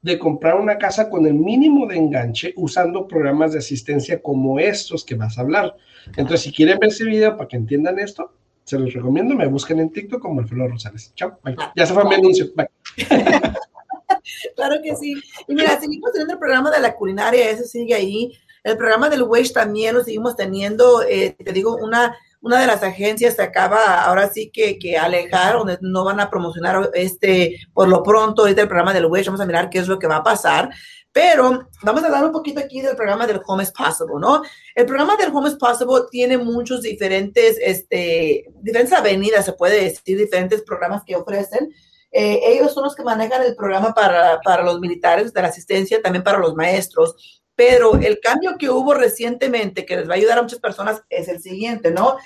Speaker 1: de comprar una casa con el mínimo de enganche usando programas de asistencia como estos que vas a hablar. Entonces, si quieren ver ese video para que entiendan esto, se los recomiendo, me busquen en TikTok como Alfredo Rosales. Chao, bye. Ya se fue mi anuncio, bye.
Speaker 2: claro que sí. Y mira, seguimos teniendo el programa de la culinaria, eso sigue ahí. El programa del Wish también lo seguimos teniendo, eh, te digo, una una de las agencias se acaba ahora sí que, que alejar, no van a promocionar este, por lo pronto, este el programa del Wish, vamos a mirar qué es lo que va a pasar. Pero vamos a hablar un poquito aquí del programa del Home is Possible, ¿no? El programa del Home is Possible tiene muchos diferentes, este, diferentes avenidas, se puede decir, diferentes programas que ofrecen. Eh, ellos son los que manejan el programa para, para los militares de la asistencia, también para los maestros pero el cambio que hubo recientemente, que les va a ayudar a muchas personas, es el siguiente, ¿no?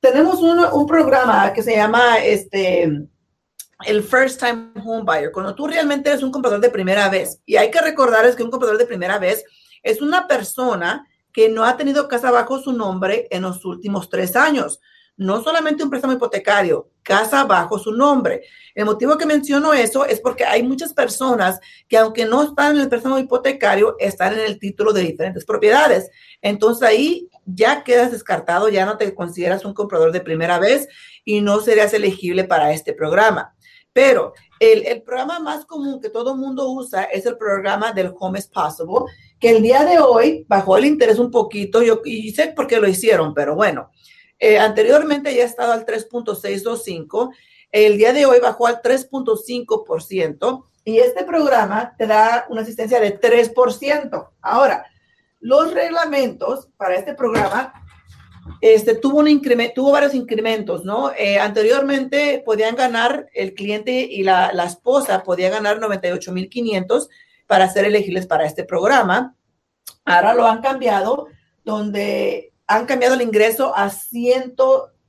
Speaker 2: Tenemos un, un programa que se llama este, el First Time Home Buyer, cuando tú realmente eres un comprador de primera vez. Y hay que recordarles que un comprador de primera vez es una persona que no ha tenido casa bajo su nombre en los últimos tres años no solamente un préstamo hipotecario, casa bajo su nombre. El motivo que menciono eso es porque hay muchas personas que aunque no están en el préstamo hipotecario, están en el título de diferentes propiedades. Entonces ahí ya quedas descartado, ya no te consideras un comprador de primera vez y no serías elegible para este programa. Pero el, programa más común que todo mundo usa es el programa del Home is Possible, que el día de hoy bajó el interés un poquito, yo y sé por qué lo hicieron, pero bueno, eh, anteriormente ya ha estado al 3.625. El día de hoy bajó al 3.5% y este programa te da una asistencia de 3%. Ahora, los reglamentos para este programa este, tuvo, un incremento, tuvo varios incrementos, ¿no? Eh, anteriormente podían ganar el cliente y la, la esposa podía ganar 98.500 para ser elegibles para este programa. Ahora lo han cambiado, donde han cambiado el ingreso a 100,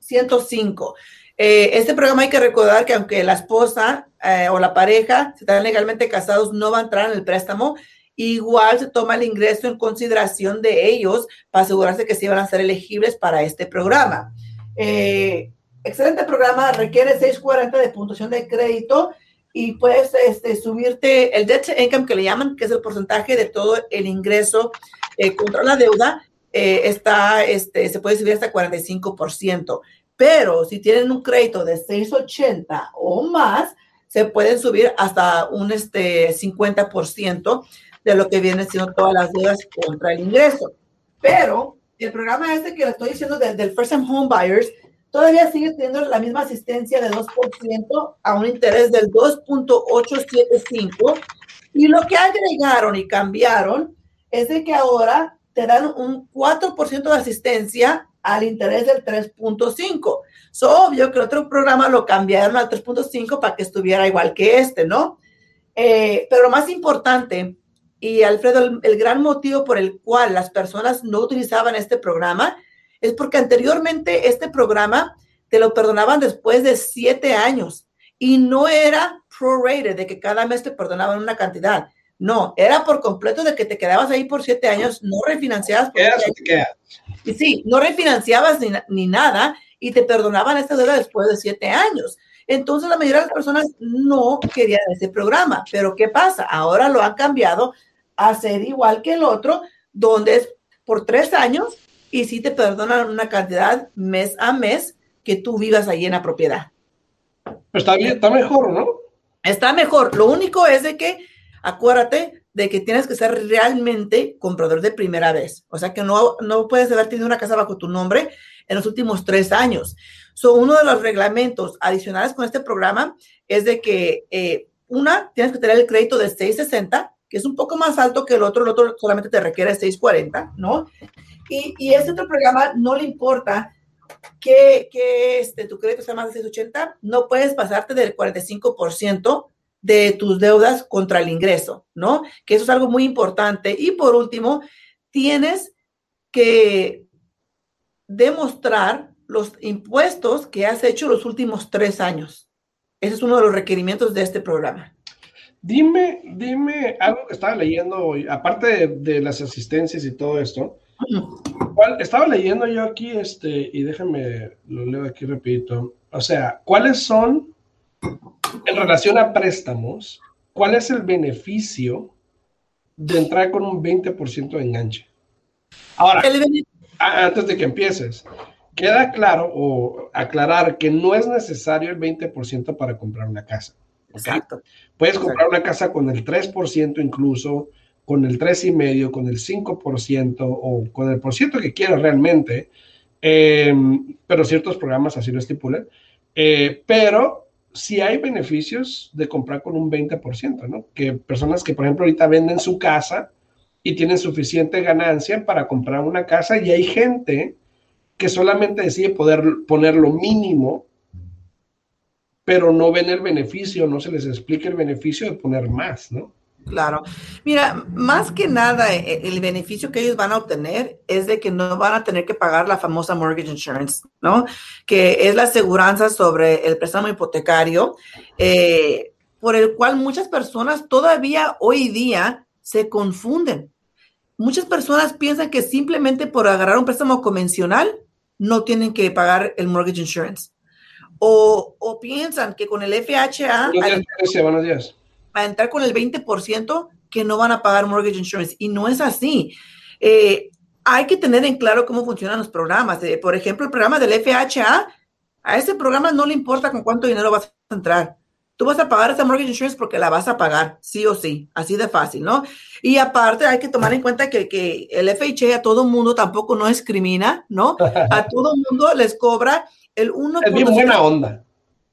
Speaker 2: 105. Eh, este programa hay que recordar que aunque la esposa eh, o la pareja, si están legalmente casados, no va a entrar en el préstamo, igual se toma el ingreso en consideración de ellos para asegurarse que sí van a ser elegibles para este programa. Eh, excelente programa, requiere 640 de puntuación de crédito y puedes este, subirte el debt income que le llaman, que es el porcentaje de todo el ingreso contra la deuda eh, está, este, se puede subir hasta 45%. Pero si tienen un crédito de 680 o más, se pueden subir hasta un este, 50% de lo que viene siendo todas las deudas contra el ingreso. Pero el programa este que le estoy diciendo del First Time Home Buyers todavía sigue teniendo la misma asistencia de 2% a un interés del 2.875. Y lo que agregaron y cambiaron es de que ahora te dan un 4% de asistencia al interés del 3.5. Es obvio que el otro programa lo cambiaron al 3.5 para que estuviera igual que este, ¿no? Eh, pero lo más importante, y Alfredo, el, gran motivo por el cual las personas no utilizaban este programa es porque anteriormente este programa te lo perdonaban después de siete años y no era prorated, de que cada mes te perdonaban una cantidad no, era por completo de que te quedabas ahí por siete años, no refinanciabas.
Speaker 1: ¿Quedas o te quedas?
Speaker 2: Y sí, no refinanciabas ni, nada y te perdonaban esta deuda después de siete años. Entonces la mayoría de las personas no querían ese programa, pero ¿qué pasa? Ahora lo han cambiado a ser igual que el otro, donde es por tres años y sí te perdonan una cantidad mes a mes que tú vivas ahí en la propiedad.
Speaker 1: está bien, está mejor, ¿no?
Speaker 2: Está mejor. Lo único es de que acuérdate de que tienes que ser realmente comprador de primera vez. O sea que no, no puedes haber tenido una casa bajo tu nombre en los últimos tres años. So, uno de los reglamentos adicionales con este programa es de que, eh, una, tienes que tener el crédito de 660, que es un poco más alto que el otro, el otro solamente te requiere 640, ¿no? Y, y este otro programa no le importa que, que este, tu crédito sea más de 680, no puedes pasarte del 45% de tus deudas contra el ingreso, ¿no? Que eso es algo muy importante. Y por último, tienes que demostrar los impuestos que has hecho los últimos tres años. Ese es uno de los requerimientos de este programa.
Speaker 1: Dime, dime algo que estaba leyendo hoy, aparte de, las asistencias y todo esto. estaba leyendo yo aquí, este, y déjame, lo leo aquí repito. O sea, ¿cuáles son, en relación a préstamos, cuál es el beneficio de entrar con un 20% de enganche? Ahora, antes de que empieces, queda claro o aclarar que no es necesario el 20% para comprar una casa. Exacto. Puedes comprar una casa con el 3% incluso, con el 3,5%, con el 5% o con el por ciento que quieras realmente, em, pero ciertos programas así lo estipulan. Eh, pero si hay beneficios de comprar con un 20%, ¿no? Que personas que, por ejemplo, ahorita venden su casa y tienen suficiente ganancia para comprar una casa y hay gente que solamente decide poder poner lo mínimo pero no ven el beneficio, no se les explica el beneficio de poner más, ¿no?
Speaker 2: Claro. Mira, más que nada, eh, el beneficio que ellos van a obtener es de que no van a tener que pagar la famosa mortgage insurance, ¿no? Que es la aseguranza sobre el préstamo hipotecario, eh, por el cual muchas personas todavía hoy día se confunden. Muchas personas piensan que simplemente por agarrar un préstamo convencional no tienen que pagar el mortgage insurance o, piensan que con el FHA,
Speaker 1: buenos días,
Speaker 2: a entrar con el 20%, que no van a pagar mortgage insurance. Y no es así. Eh, hay que tener en claro cómo funcionan los programas. Eh, por ejemplo, el programa del FHA, a ese programa no le importa con cuánto dinero vas a entrar. Tú vas a pagar esa mortgage insurance porque la vas a pagar, sí o sí, así de fácil, ¿no? Y aparte hay que tomar en cuenta que, que el FHA a todo mundo tampoco no discrimina, ¿no? A todo mundo les cobra el 1.
Speaker 1: Es bien buena onda.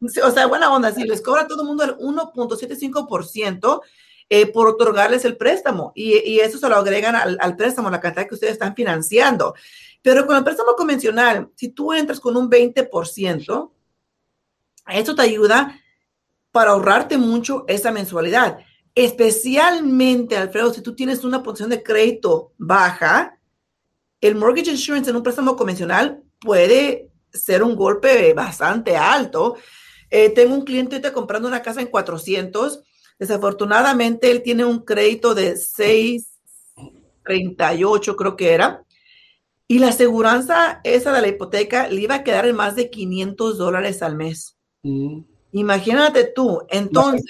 Speaker 2: O sea, buena onda, sí, les cobra a todo el mundo el 1.75% eh, por otorgarles el préstamo y, y, eso se lo agregan al, al, préstamo, la cantidad que ustedes están financiando. Pero con el préstamo convencional, si tú entras con un 20%, eso te ayuda para ahorrarte mucho esa mensualidad. Especialmente, Alfredo, si tú tienes una posición de crédito baja, el mortgage insurance en un préstamo convencional puede ser un golpe bastante alto. Eh, tengo un cliente está comprando una casa en 400. Desafortunadamente, él tiene un crédito de 638, creo que era. Y la aseguranza esa de la hipoteca le iba a quedar en más de 500 dólares al mes. Mm. Imagínate tú. Entonces,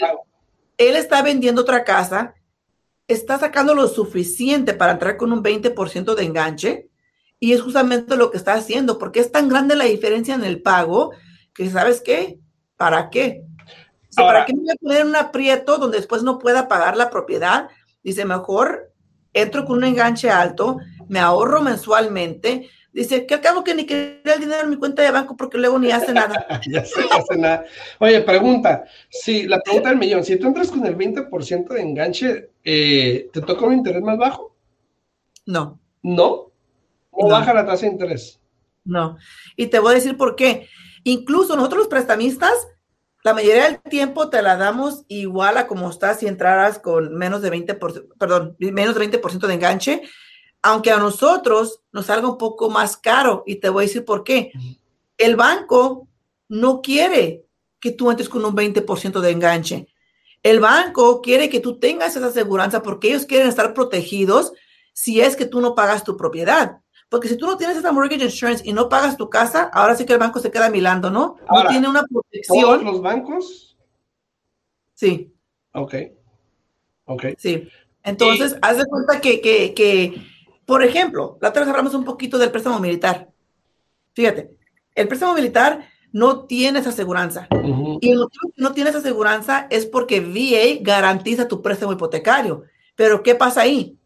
Speaker 2: él está vendiendo otra casa, está sacando lo suficiente para entrar con un 20% de enganche y es justamente lo que está haciendo, porque es tan grande la diferencia en el pago que, ¿sabes qué? ¿Para qué? ¿Para qué me voy a poner un aprieto donde después no pueda pagar la propiedad? Dice, mejor entro con un enganche alto, me ahorro mensualmente. Dice, que acabo que ni quería el dinero en mi cuenta de banco porque luego ni hace nada.
Speaker 1: ya se hace nada. Oye, pregunta, si la pregunta del millón, si tú entras con el 20% de enganche, eh, ¿te toca un interés más bajo?
Speaker 2: No.
Speaker 1: ¿No? ¿O baja la tasa de interés?
Speaker 2: No. Y te voy a decir por qué. Incluso nosotros los prestamistas, la mayoría del tiempo te la damos igual a como estás si entraras con menos de 20%, perdón, menos de 20% de enganche, aunque a nosotros nos salga un poco más caro. Y te voy a decir por qué. El banco no quiere que tú entres con un 20% de enganche. El banco quiere que tú tengas esa aseguranza porque ellos quieren estar protegidos si es que tú no pagas tu propiedad. Porque si tú no tienes esa mortgage insurance y no pagas tu casa, ahora sí que el banco se queda milando, ¿no? no tiene una protección. ¿Todos
Speaker 1: los bancos?
Speaker 2: Sí.
Speaker 1: Ok. Ok.
Speaker 2: Sí. Entonces, haz de cuenta que, que, que, por ejemplo, la otra vez hablamos un poquito del préstamo militar. Fíjate, el préstamo militar no tiene esa aseguranza. Y el motivo que no tiene esa aseguranza es porque VA garantiza tu préstamo hipotecario. Pero, ¿qué pasa ahí?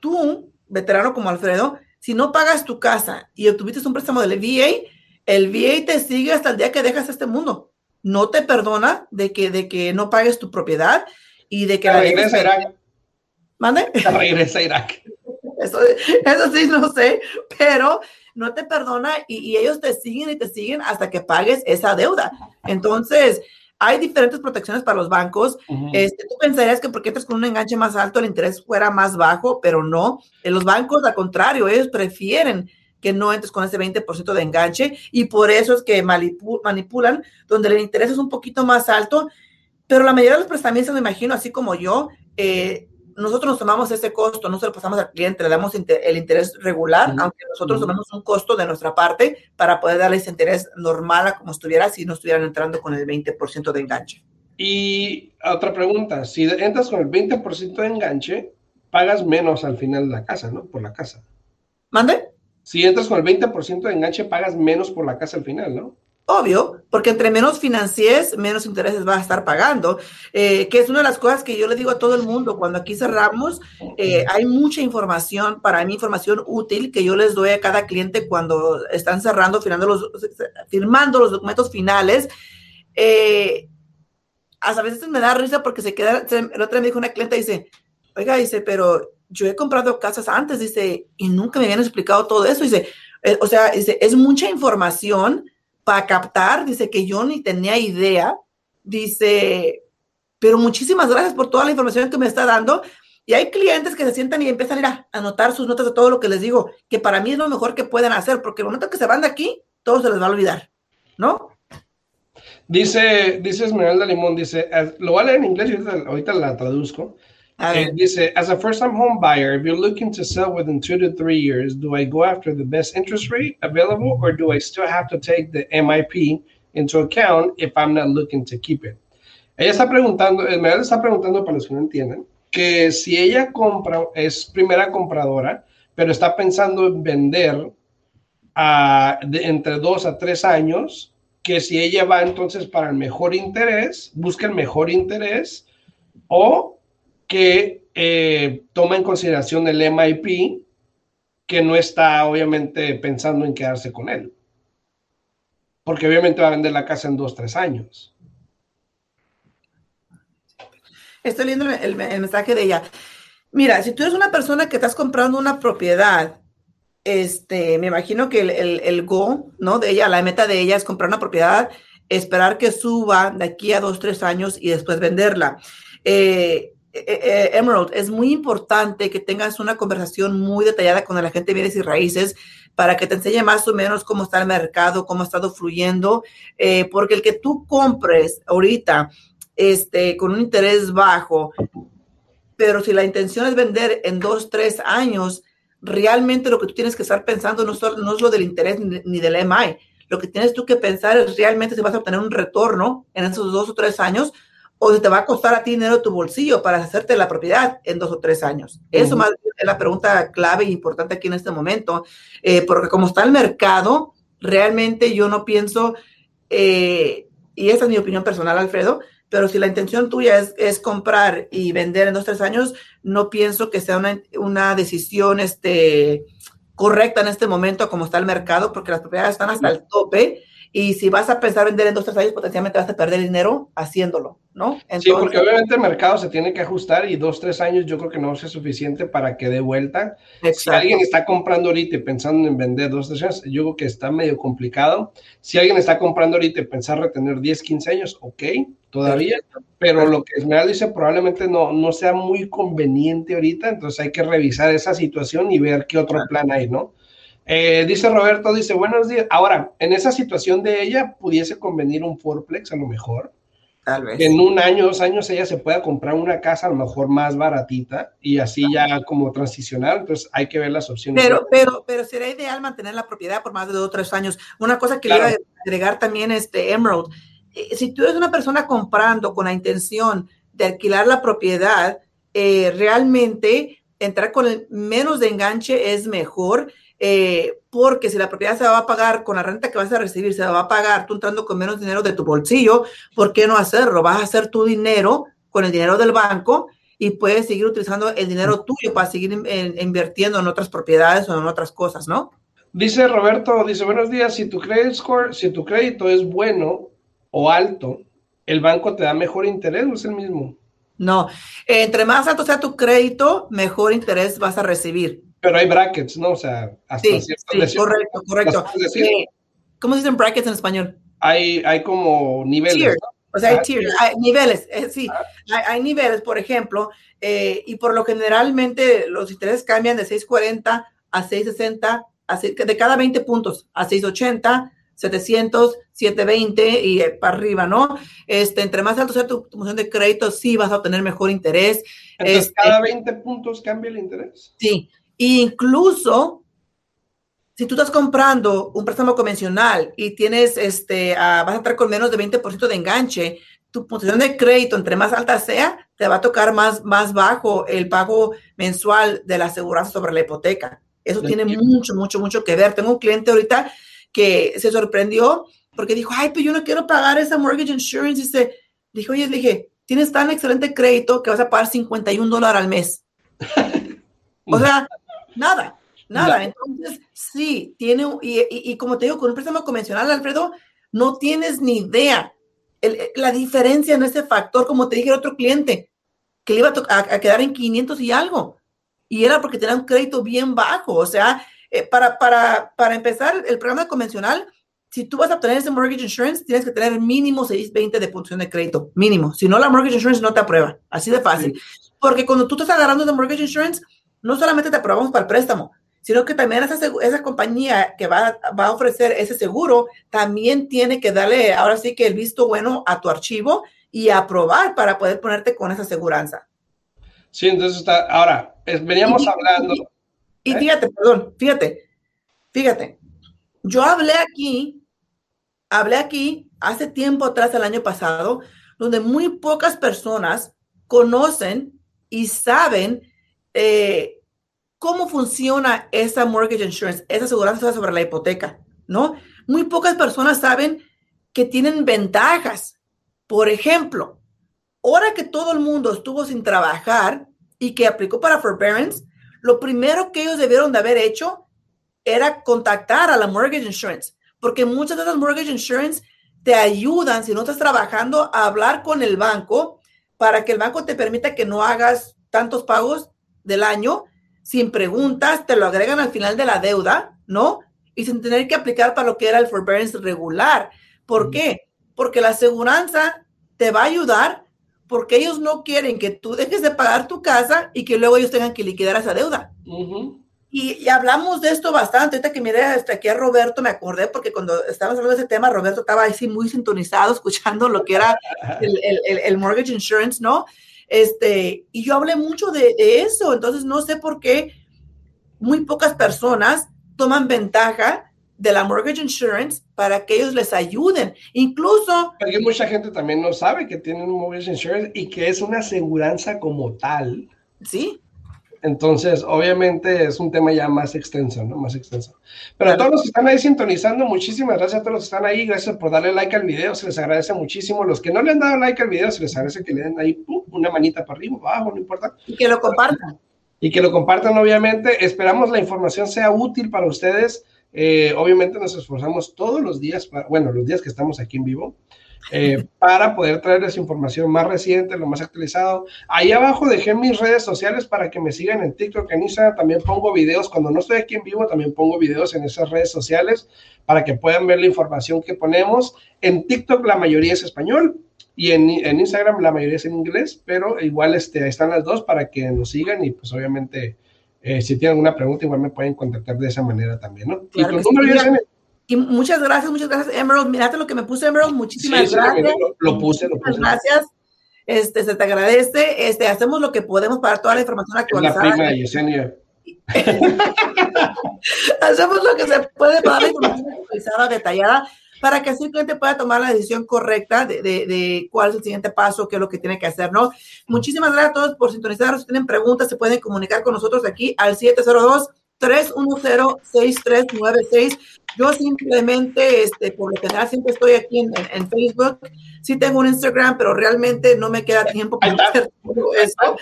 Speaker 2: Tú, veterano como Alfredo, si no pagas tu casa y obtuviste un préstamo del VA, el VA te sigue hasta el día que dejas este mundo. No te perdona de que, de que no pagues tu propiedad y de que...
Speaker 1: la regresa a Irak.
Speaker 2: ¿Mande?
Speaker 1: regresa a Irak.
Speaker 2: Eso, eso sí, no sé, pero no te perdona y, y, ellos te siguen y te siguen hasta que pagues esa deuda. Entonces, hay diferentes protecciones para los bancos. este, tú pensarías que porque entras con un enganche más alto el interés fuera más bajo, pero no. En los bancos, al contrario, ellos prefieren que no entres con ese 20% de enganche y por eso es que manipulan donde el interés es un poquito más alto, Pero la mayoría de los prestamistas, me imagino, así como yo, eh, nosotros nos tomamos ese costo, no se lo pasamos al cliente, le damos el interés regular, aunque nosotros tomamos un costo de nuestra parte para poder darles interés normal a como estuviera si no estuvieran entrando con el 20% de enganche.
Speaker 1: Y otra pregunta, si entras con el 20% de enganche, pagas menos al final de la casa, ¿no? Por la casa.
Speaker 2: ¿Mande?
Speaker 1: Si entras con el 20% de enganche, pagas menos por la casa al final, ¿no?
Speaker 2: Obvio, porque entre menos financiés, menos intereses vas a estar pagando, eh, que es una de las cosas que yo le digo a todo el mundo. Cuando aquí cerramos, eh, hay mucha información, para mí información útil que yo les doy a cada cliente cuando están cerrando, firmando los, firmando los documentos finales. Eh, a veces me da risa porque se queda, el otro me dijo una cliente, dice, oiga, dice, pero yo he comprado casas antes, dice, y nunca me habían explicado todo eso, dice, o sea, dice, es mucha información para captar, dice que yo ni tenía idea, dice, pero muchísimas gracias por toda la información que me está dando. Y hay clientes que se sientan y empiezan a ir a anotar sus notas de todo lo que les digo, que para mí es lo mejor que pueden hacer, porque el momento que se van de aquí, todo se les va a olvidar, ¿no?
Speaker 1: Dice, dice Esmeralda Limón, dice, lo voy a leer en inglés y ahorita la traduzco. Uh, dice, as a first-time home buyer, if you're looking to sell within two to three years, do I go after the best interest rate available, or do I still have to take the MIP into account if I'm not looking to keep it? Ella está preguntando, Esmeralda está preguntando para los que no entienden, que si ella compra, es primera compradora, pero está pensando en vender a, de, entre dos a tres años, que si ella va entonces para el mejor interés, busca el mejor interés, o que eh, toma en consideración el MIP, que no está obviamente pensando en quedarse con él. Porque obviamente va a vender la casa en dos, tres años.
Speaker 2: Estoy leyendo el, mensaje de ella. Mira, si tú eres una persona que estás comprando una propiedad, este, me imagino que el, el, go, ¿no? De ella, la meta de ella es comprar una propiedad, esperar que suba de aquí a dos, tres años y después venderla. Eh, eh, eh, Emerald, es muy importante que tengas una conversación muy detallada con el agente de bienes y raíces para que te enseñe más o menos cómo está el mercado, cómo ha estado fluyendo, eh, porque el que tú compres ahorita este, con un interés bajo, pero si la intención es vender en dos, tres años, realmente lo que tú tienes que estar pensando no, no es lo del interés ni del MI. Lo que tienes tú que pensar es realmente si vas a obtener un retorno en esos dos o tres años o si te va a costar a ti dinero tu bolsillo para hacerte la propiedad en dos o tres años. Eso más es la pregunta clave e importante aquí en este momento, eh, porque como está el mercado, realmente yo no pienso, eh, y esa es mi opinión personal, Alfredo, pero si la intención tuya es, es, comprar y vender en dos o tres años, no pienso que sea una, una decisión este, correcta en este momento como está el mercado, porque las propiedades están hasta el tope y si vas a pensar vender en dos o tres años, potencialmente vas a perder dinero haciéndolo, ¿no?
Speaker 1: sí, porque obviamente el mercado se tiene que ajustar y dos, tres años yo creo que no es suficiente para que dé vuelta. Si alguien está comprando ahorita y pensando en vender dos, tres años, yo creo que está medio complicado. Si alguien está comprando ahorita y pensar retener 10, 15 años, ok, todavía, pero lo que Esmeralda dice probablemente no, no sea muy conveniente ahorita, entonces hay que revisar esa situación y ver qué otro plan hay, ¿no? Eh, dice Roberto, dice, buenos días. Ahora, en esa situación de ella, pudiese convenir un Fourplex a lo mejor.
Speaker 2: Tal vez.
Speaker 1: En un año, dos años, ella se pueda comprar una casa a lo mejor más baratita y así ya como transicionar. Entonces hay que ver las opciones.
Speaker 2: Pero, pero, pero sería ideal mantener la propiedad por más de dos o tres años. Una cosa que le iba a agregar también, este Emerald, eh, si tú eres una persona comprando con la intención de alquilar la propiedad, eh, realmente entrar con el menos de enganche es mejor eh, porque si la propiedad se va a pagar con la renta que vas a recibir, se va a pagar tú entrando con menos dinero de tu bolsillo, ¿por qué no hacerlo? Vas a hacer tu dinero con el dinero del banco y puedes seguir utilizando el dinero tuyo para seguir invirtiendo en otras propiedades o en otras cosas, ¿no?
Speaker 1: Dice Roberto, dice, buenos días, si tu credit score, si tu crédito es bueno o alto, ¿el banco te da mejor interés o es el mismo?
Speaker 2: No, entre más alto sea tu crédito, mejor interés vas a recibir.
Speaker 1: Pero hay brackets, ¿no? O sea,
Speaker 2: hasta sí, sí, correcto, correcto. Eh, ¿Cómo se dicen brackets en español?
Speaker 1: Hay, hay como niveles.
Speaker 2: O sea, hay, ah, tiers, hay niveles, eh, sí, ah. hay, hay, niveles, por ejemplo, eh, y por lo generalmente los intereses cambian de 640 a 660, a de cada 20 puntos a 680, 700, 720 y para arriba, ¿no? Este, entre más alto sea tu, tu de crédito, sí vas a obtener mejor interés.
Speaker 1: Entonces, este, cada 20 puntos cambia el interés.
Speaker 2: Sí, incluso si tú estás comprando un préstamo convencional y tienes, este, vas a entrar con menos de 20% de enganche, tu puntuación de crédito, entre más alta sea, te va a tocar más, más bajo el pago mensual de la aseguranza sobre la hipoteca. Eso tiene mucho, mucho, mucho que ver. Tengo un cliente ahorita que se sorprendió porque dijo, ay, pero yo no quiero pagar esa mortgage insurance. Y se dijo, oye, dije, tienes tan excelente crédito que vas a pagar 51 dólares al mes. o sea, nada, nada. Entonces, sí, tiene, y, y, como te digo, con un préstamo convencional, Alfredo, no tienes ni idea la diferencia en ese factor, como te dije el otro cliente, que le iba a, quedar en 500 y algo. Y era porque tenía un crédito bien bajo. O sea, eh, para, para, para empezar, el programa convencional, si tú vas a obtener ese mortgage insurance, tienes que tener mínimo 620 de puntuación de crédito, mínimo. Si no, la mortgage insurance no te aprueba. Así de fácil. Porque cuando tú estás agarrando de mortgage insurance, no solamente te aprobamos para el préstamo, sino que también esa, esa compañía que va, va, a ofrecer ese seguro también tiene que darle ahora sí que el visto bueno a tu archivo y aprobar para poder ponerte con esa aseguranza.
Speaker 1: Sí, entonces está, ahora, veníamos hablando.
Speaker 2: Y, ¿eh? fíjate, perdón, fíjate, fíjate, yo hablé aquí, hablé aquí hace tiempo atrás, el año pasado, donde muy pocas personas conocen y saben eh, cómo funciona esa mortgage insurance, esa aseguranza sobre la hipoteca, ¿no? Muy pocas personas saben que tienen ventajas. Por ejemplo, ahora que todo el mundo estuvo sin trabajar y que aplicó para forbearance, lo primero que ellos debieron de haber hecho era contactar a la mortgage insurance, porque muchas de las mortgage insurance te ayudan, si no estás trabajando, a hablar con el banco para que el banco te permita que no hagas tantos pagos del año sin preguntas, te lo agregan al final de la deuda, ¿no? Y sin tener que aplicar para lo que era el forbearance regular. ¿Por qué? Porque la aseguranza te va a ayudar porque ellos no quieren que tú dejes de pagar tu casa y que luego ellos tengan que liquidar esa deuda. y, hablamos de esto bastante. Ahorita que miré hasta aquí a Roberto, me acordé porque cuando estábamos hablando de ese tema, Roberto estaba así muy sintonizado escuchando lo que era el, el, el mortgage insurance, ¿no? Este, y yo hablé mucho de, eso, entonces no sé por qué muy pocas personas toman ventaja de la mortgage insurance para que ellos les ayuden. Incluso...
Speaker 1: Porque mucha gente también no sabe que tienen un mortgage insurance y que es una aseguranza como tal.
Speaker 2: Sí.
Speaker 1: Entonces, obviamente es un tema ya más extenso, ¿no? Más extenso. Pero a todos los que están ahí sintonizando, muchísimas gracias a todos los que están ahí. Gracias por darle like al video, se les agradece muchísimo. Los que no le han dado like al video, se les agradece que le den ahí una manita para arriba, abajo, no importa.
Speaker 2: Y que lo compartan.
Speaker 1: Y que lo compartan, obviamente. Esperamos la información sea útil para ustedes. Eh, obviamente nos esforzamos todos los días, bueno, los días que estamos aquí en vivo, eh, para poder traerles información más reciente, lo más actualizado. Ahí abajo dejé mis redes sociales para que me sigan en TikTok, en Instagram. También pongo videos. Cuando no estoy aquí en vivo, también pongo videos en esas redes sociales para que puedan ver la información que ponemos. En TikTok la mayoría es español y en, en Instagram la mayoría es en inglés, pero igual este, ahí están las dos para que nos sigan y pues obviamente... Eh, si tienen alguna pregunta, igual me pueden contactar de esa manera también, ¿no? y tu número,
Speaker 2: y muchas gracias, muchas gracias, Emerald. Mirate lo que me puse, Emerald. Muchísimas gracias.
Speaker 1: lo, puse, lo puse.
Speaker 2: gracias. Este, se te agradece. Este, hacemos lo que podemos para toda la información actualizada.
Speaker 1: La prima Yesenia.
Speaker 2: hacemos lo que se puede para la información actualizada, detallada, para que así el cliente pueda tomar la decisión correcta de, de, de, cuál es el siguiente paso, qué es lo que tiene que hacer, ¿no? Muchísimas gracias a todos por sintonizarnos. Si tienen preguntas, se pueden comunicar con nosotros aquí al 702 310-6396. Yo simplemente, este, por lo general, siempre estoy aquí en, en, Facebook. Sí tengo un Instagram, pero realmente no me queda tiempo para hacer todo eso.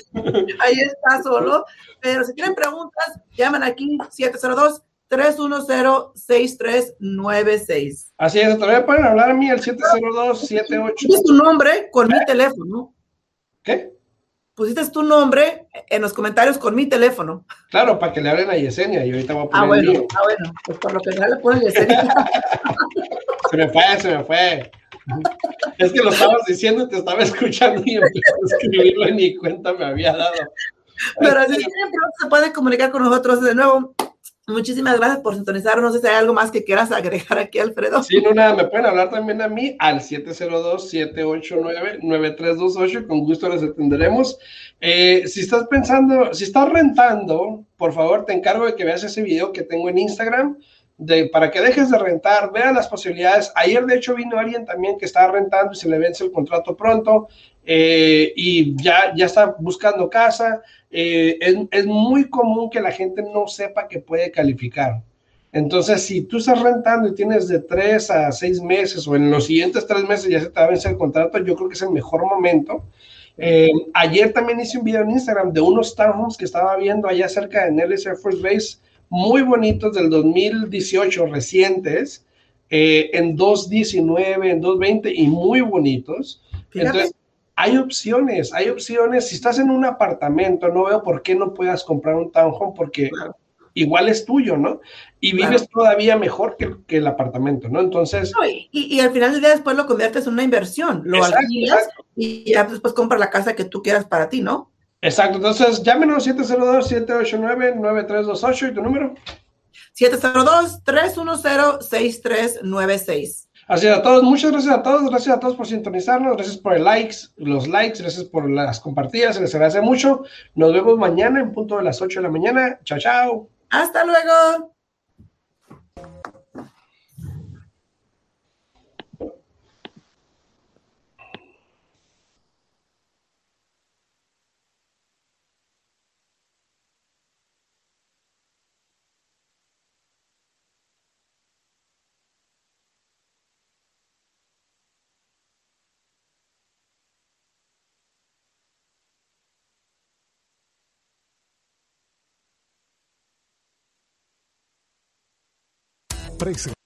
Speaker 2: Ahí está solo. Pero si tienen preguntas, llaman aquí 702 310-6396.
Speaker 1: Así es, todavía pueden hablar a mí al 702-78.
Speaker 2: Es tu nombre con mi teléfono.
Speaker 1: ¿Qué?
Speaker 2: Pusiste tu nombre en los comentarios con mi teléfono.
Speaker 1: Claro, para que le hablen a Yesenia y ahorita voy a poner
Speaker 2: Ah, bueno, ah, bueno, pues por lo que no le ponen Yesenia.
Speaker 1: se me fue, se me fue. Es que lo estabas diciendo, te estaba escuchando y empecé a escribirlo y ni cuenta me había dado.
Speaker 2: Pero si siempre se puede comunicar con nosotros de nuevo. Muchísimas gracias por sintonizar. No sé si hay algo más que quieras agregar aquí, Alfredo.
Speaker 1: Sí, no, nada, me pueden hablar también a mí al 702-789-9328. Con gusto les atenderemos. Eh, si estás pensando, si estás rentando, por favor, te encargo de que veas ese video que tengo en Instagram. De, para que dejes de rentar, vean las posibilidades. Ayer, de hecho, vino alguien también que estaba rentando y se le vence el contrato pronto eh, y ya, ya está buscando casa. Eh, es, es, muy común que la gente no sepa que puede calificar. Entonces, si tú estás rentando y tienes de tres a seis meses o en los siguientes tres meses ya se te va a vencer el contrato, yo creo que es el mejor momento. Eh, ayer también hice un video en Instagram de unos townhomes que estaba viendo allá cerca de Nellis Air Force Base, muy bonitos del 2018, recientes, eh, en 2.19, en 2.20 y muy bonitos. Fíjate. Entonces, hay opciones, hay opciones. Si estás en un apartamento, no veo por qué no puedas comprar un townhome porque claro. igual es tuyo, ¿no? Y vives claro. todavía mejor que, que, el apartamento, ¿no? Entonces...
Speaker 2: No, y, y, al final del día después lo conviertes en una inversión, lo exacto, alquilas exacto. y ya después compras la casa que tú quieras para ti, ¿no?
Speaker 1: Exacto, entonces llámenos 702-789-9328 y tu número.
Speaker 2: 702-310-6396.
Speaker 1: Así a todos, muchas gracias a todos, gracias a todos por sintonizarnos, gracias por el likes, los likes, gracias por las compartidas, se les agradece mucho. Nos vemos mañana en punto de las 8 de la mañana. Chao, chao.
Speaker 2: Hasta luego.
Speaker 3: pricing.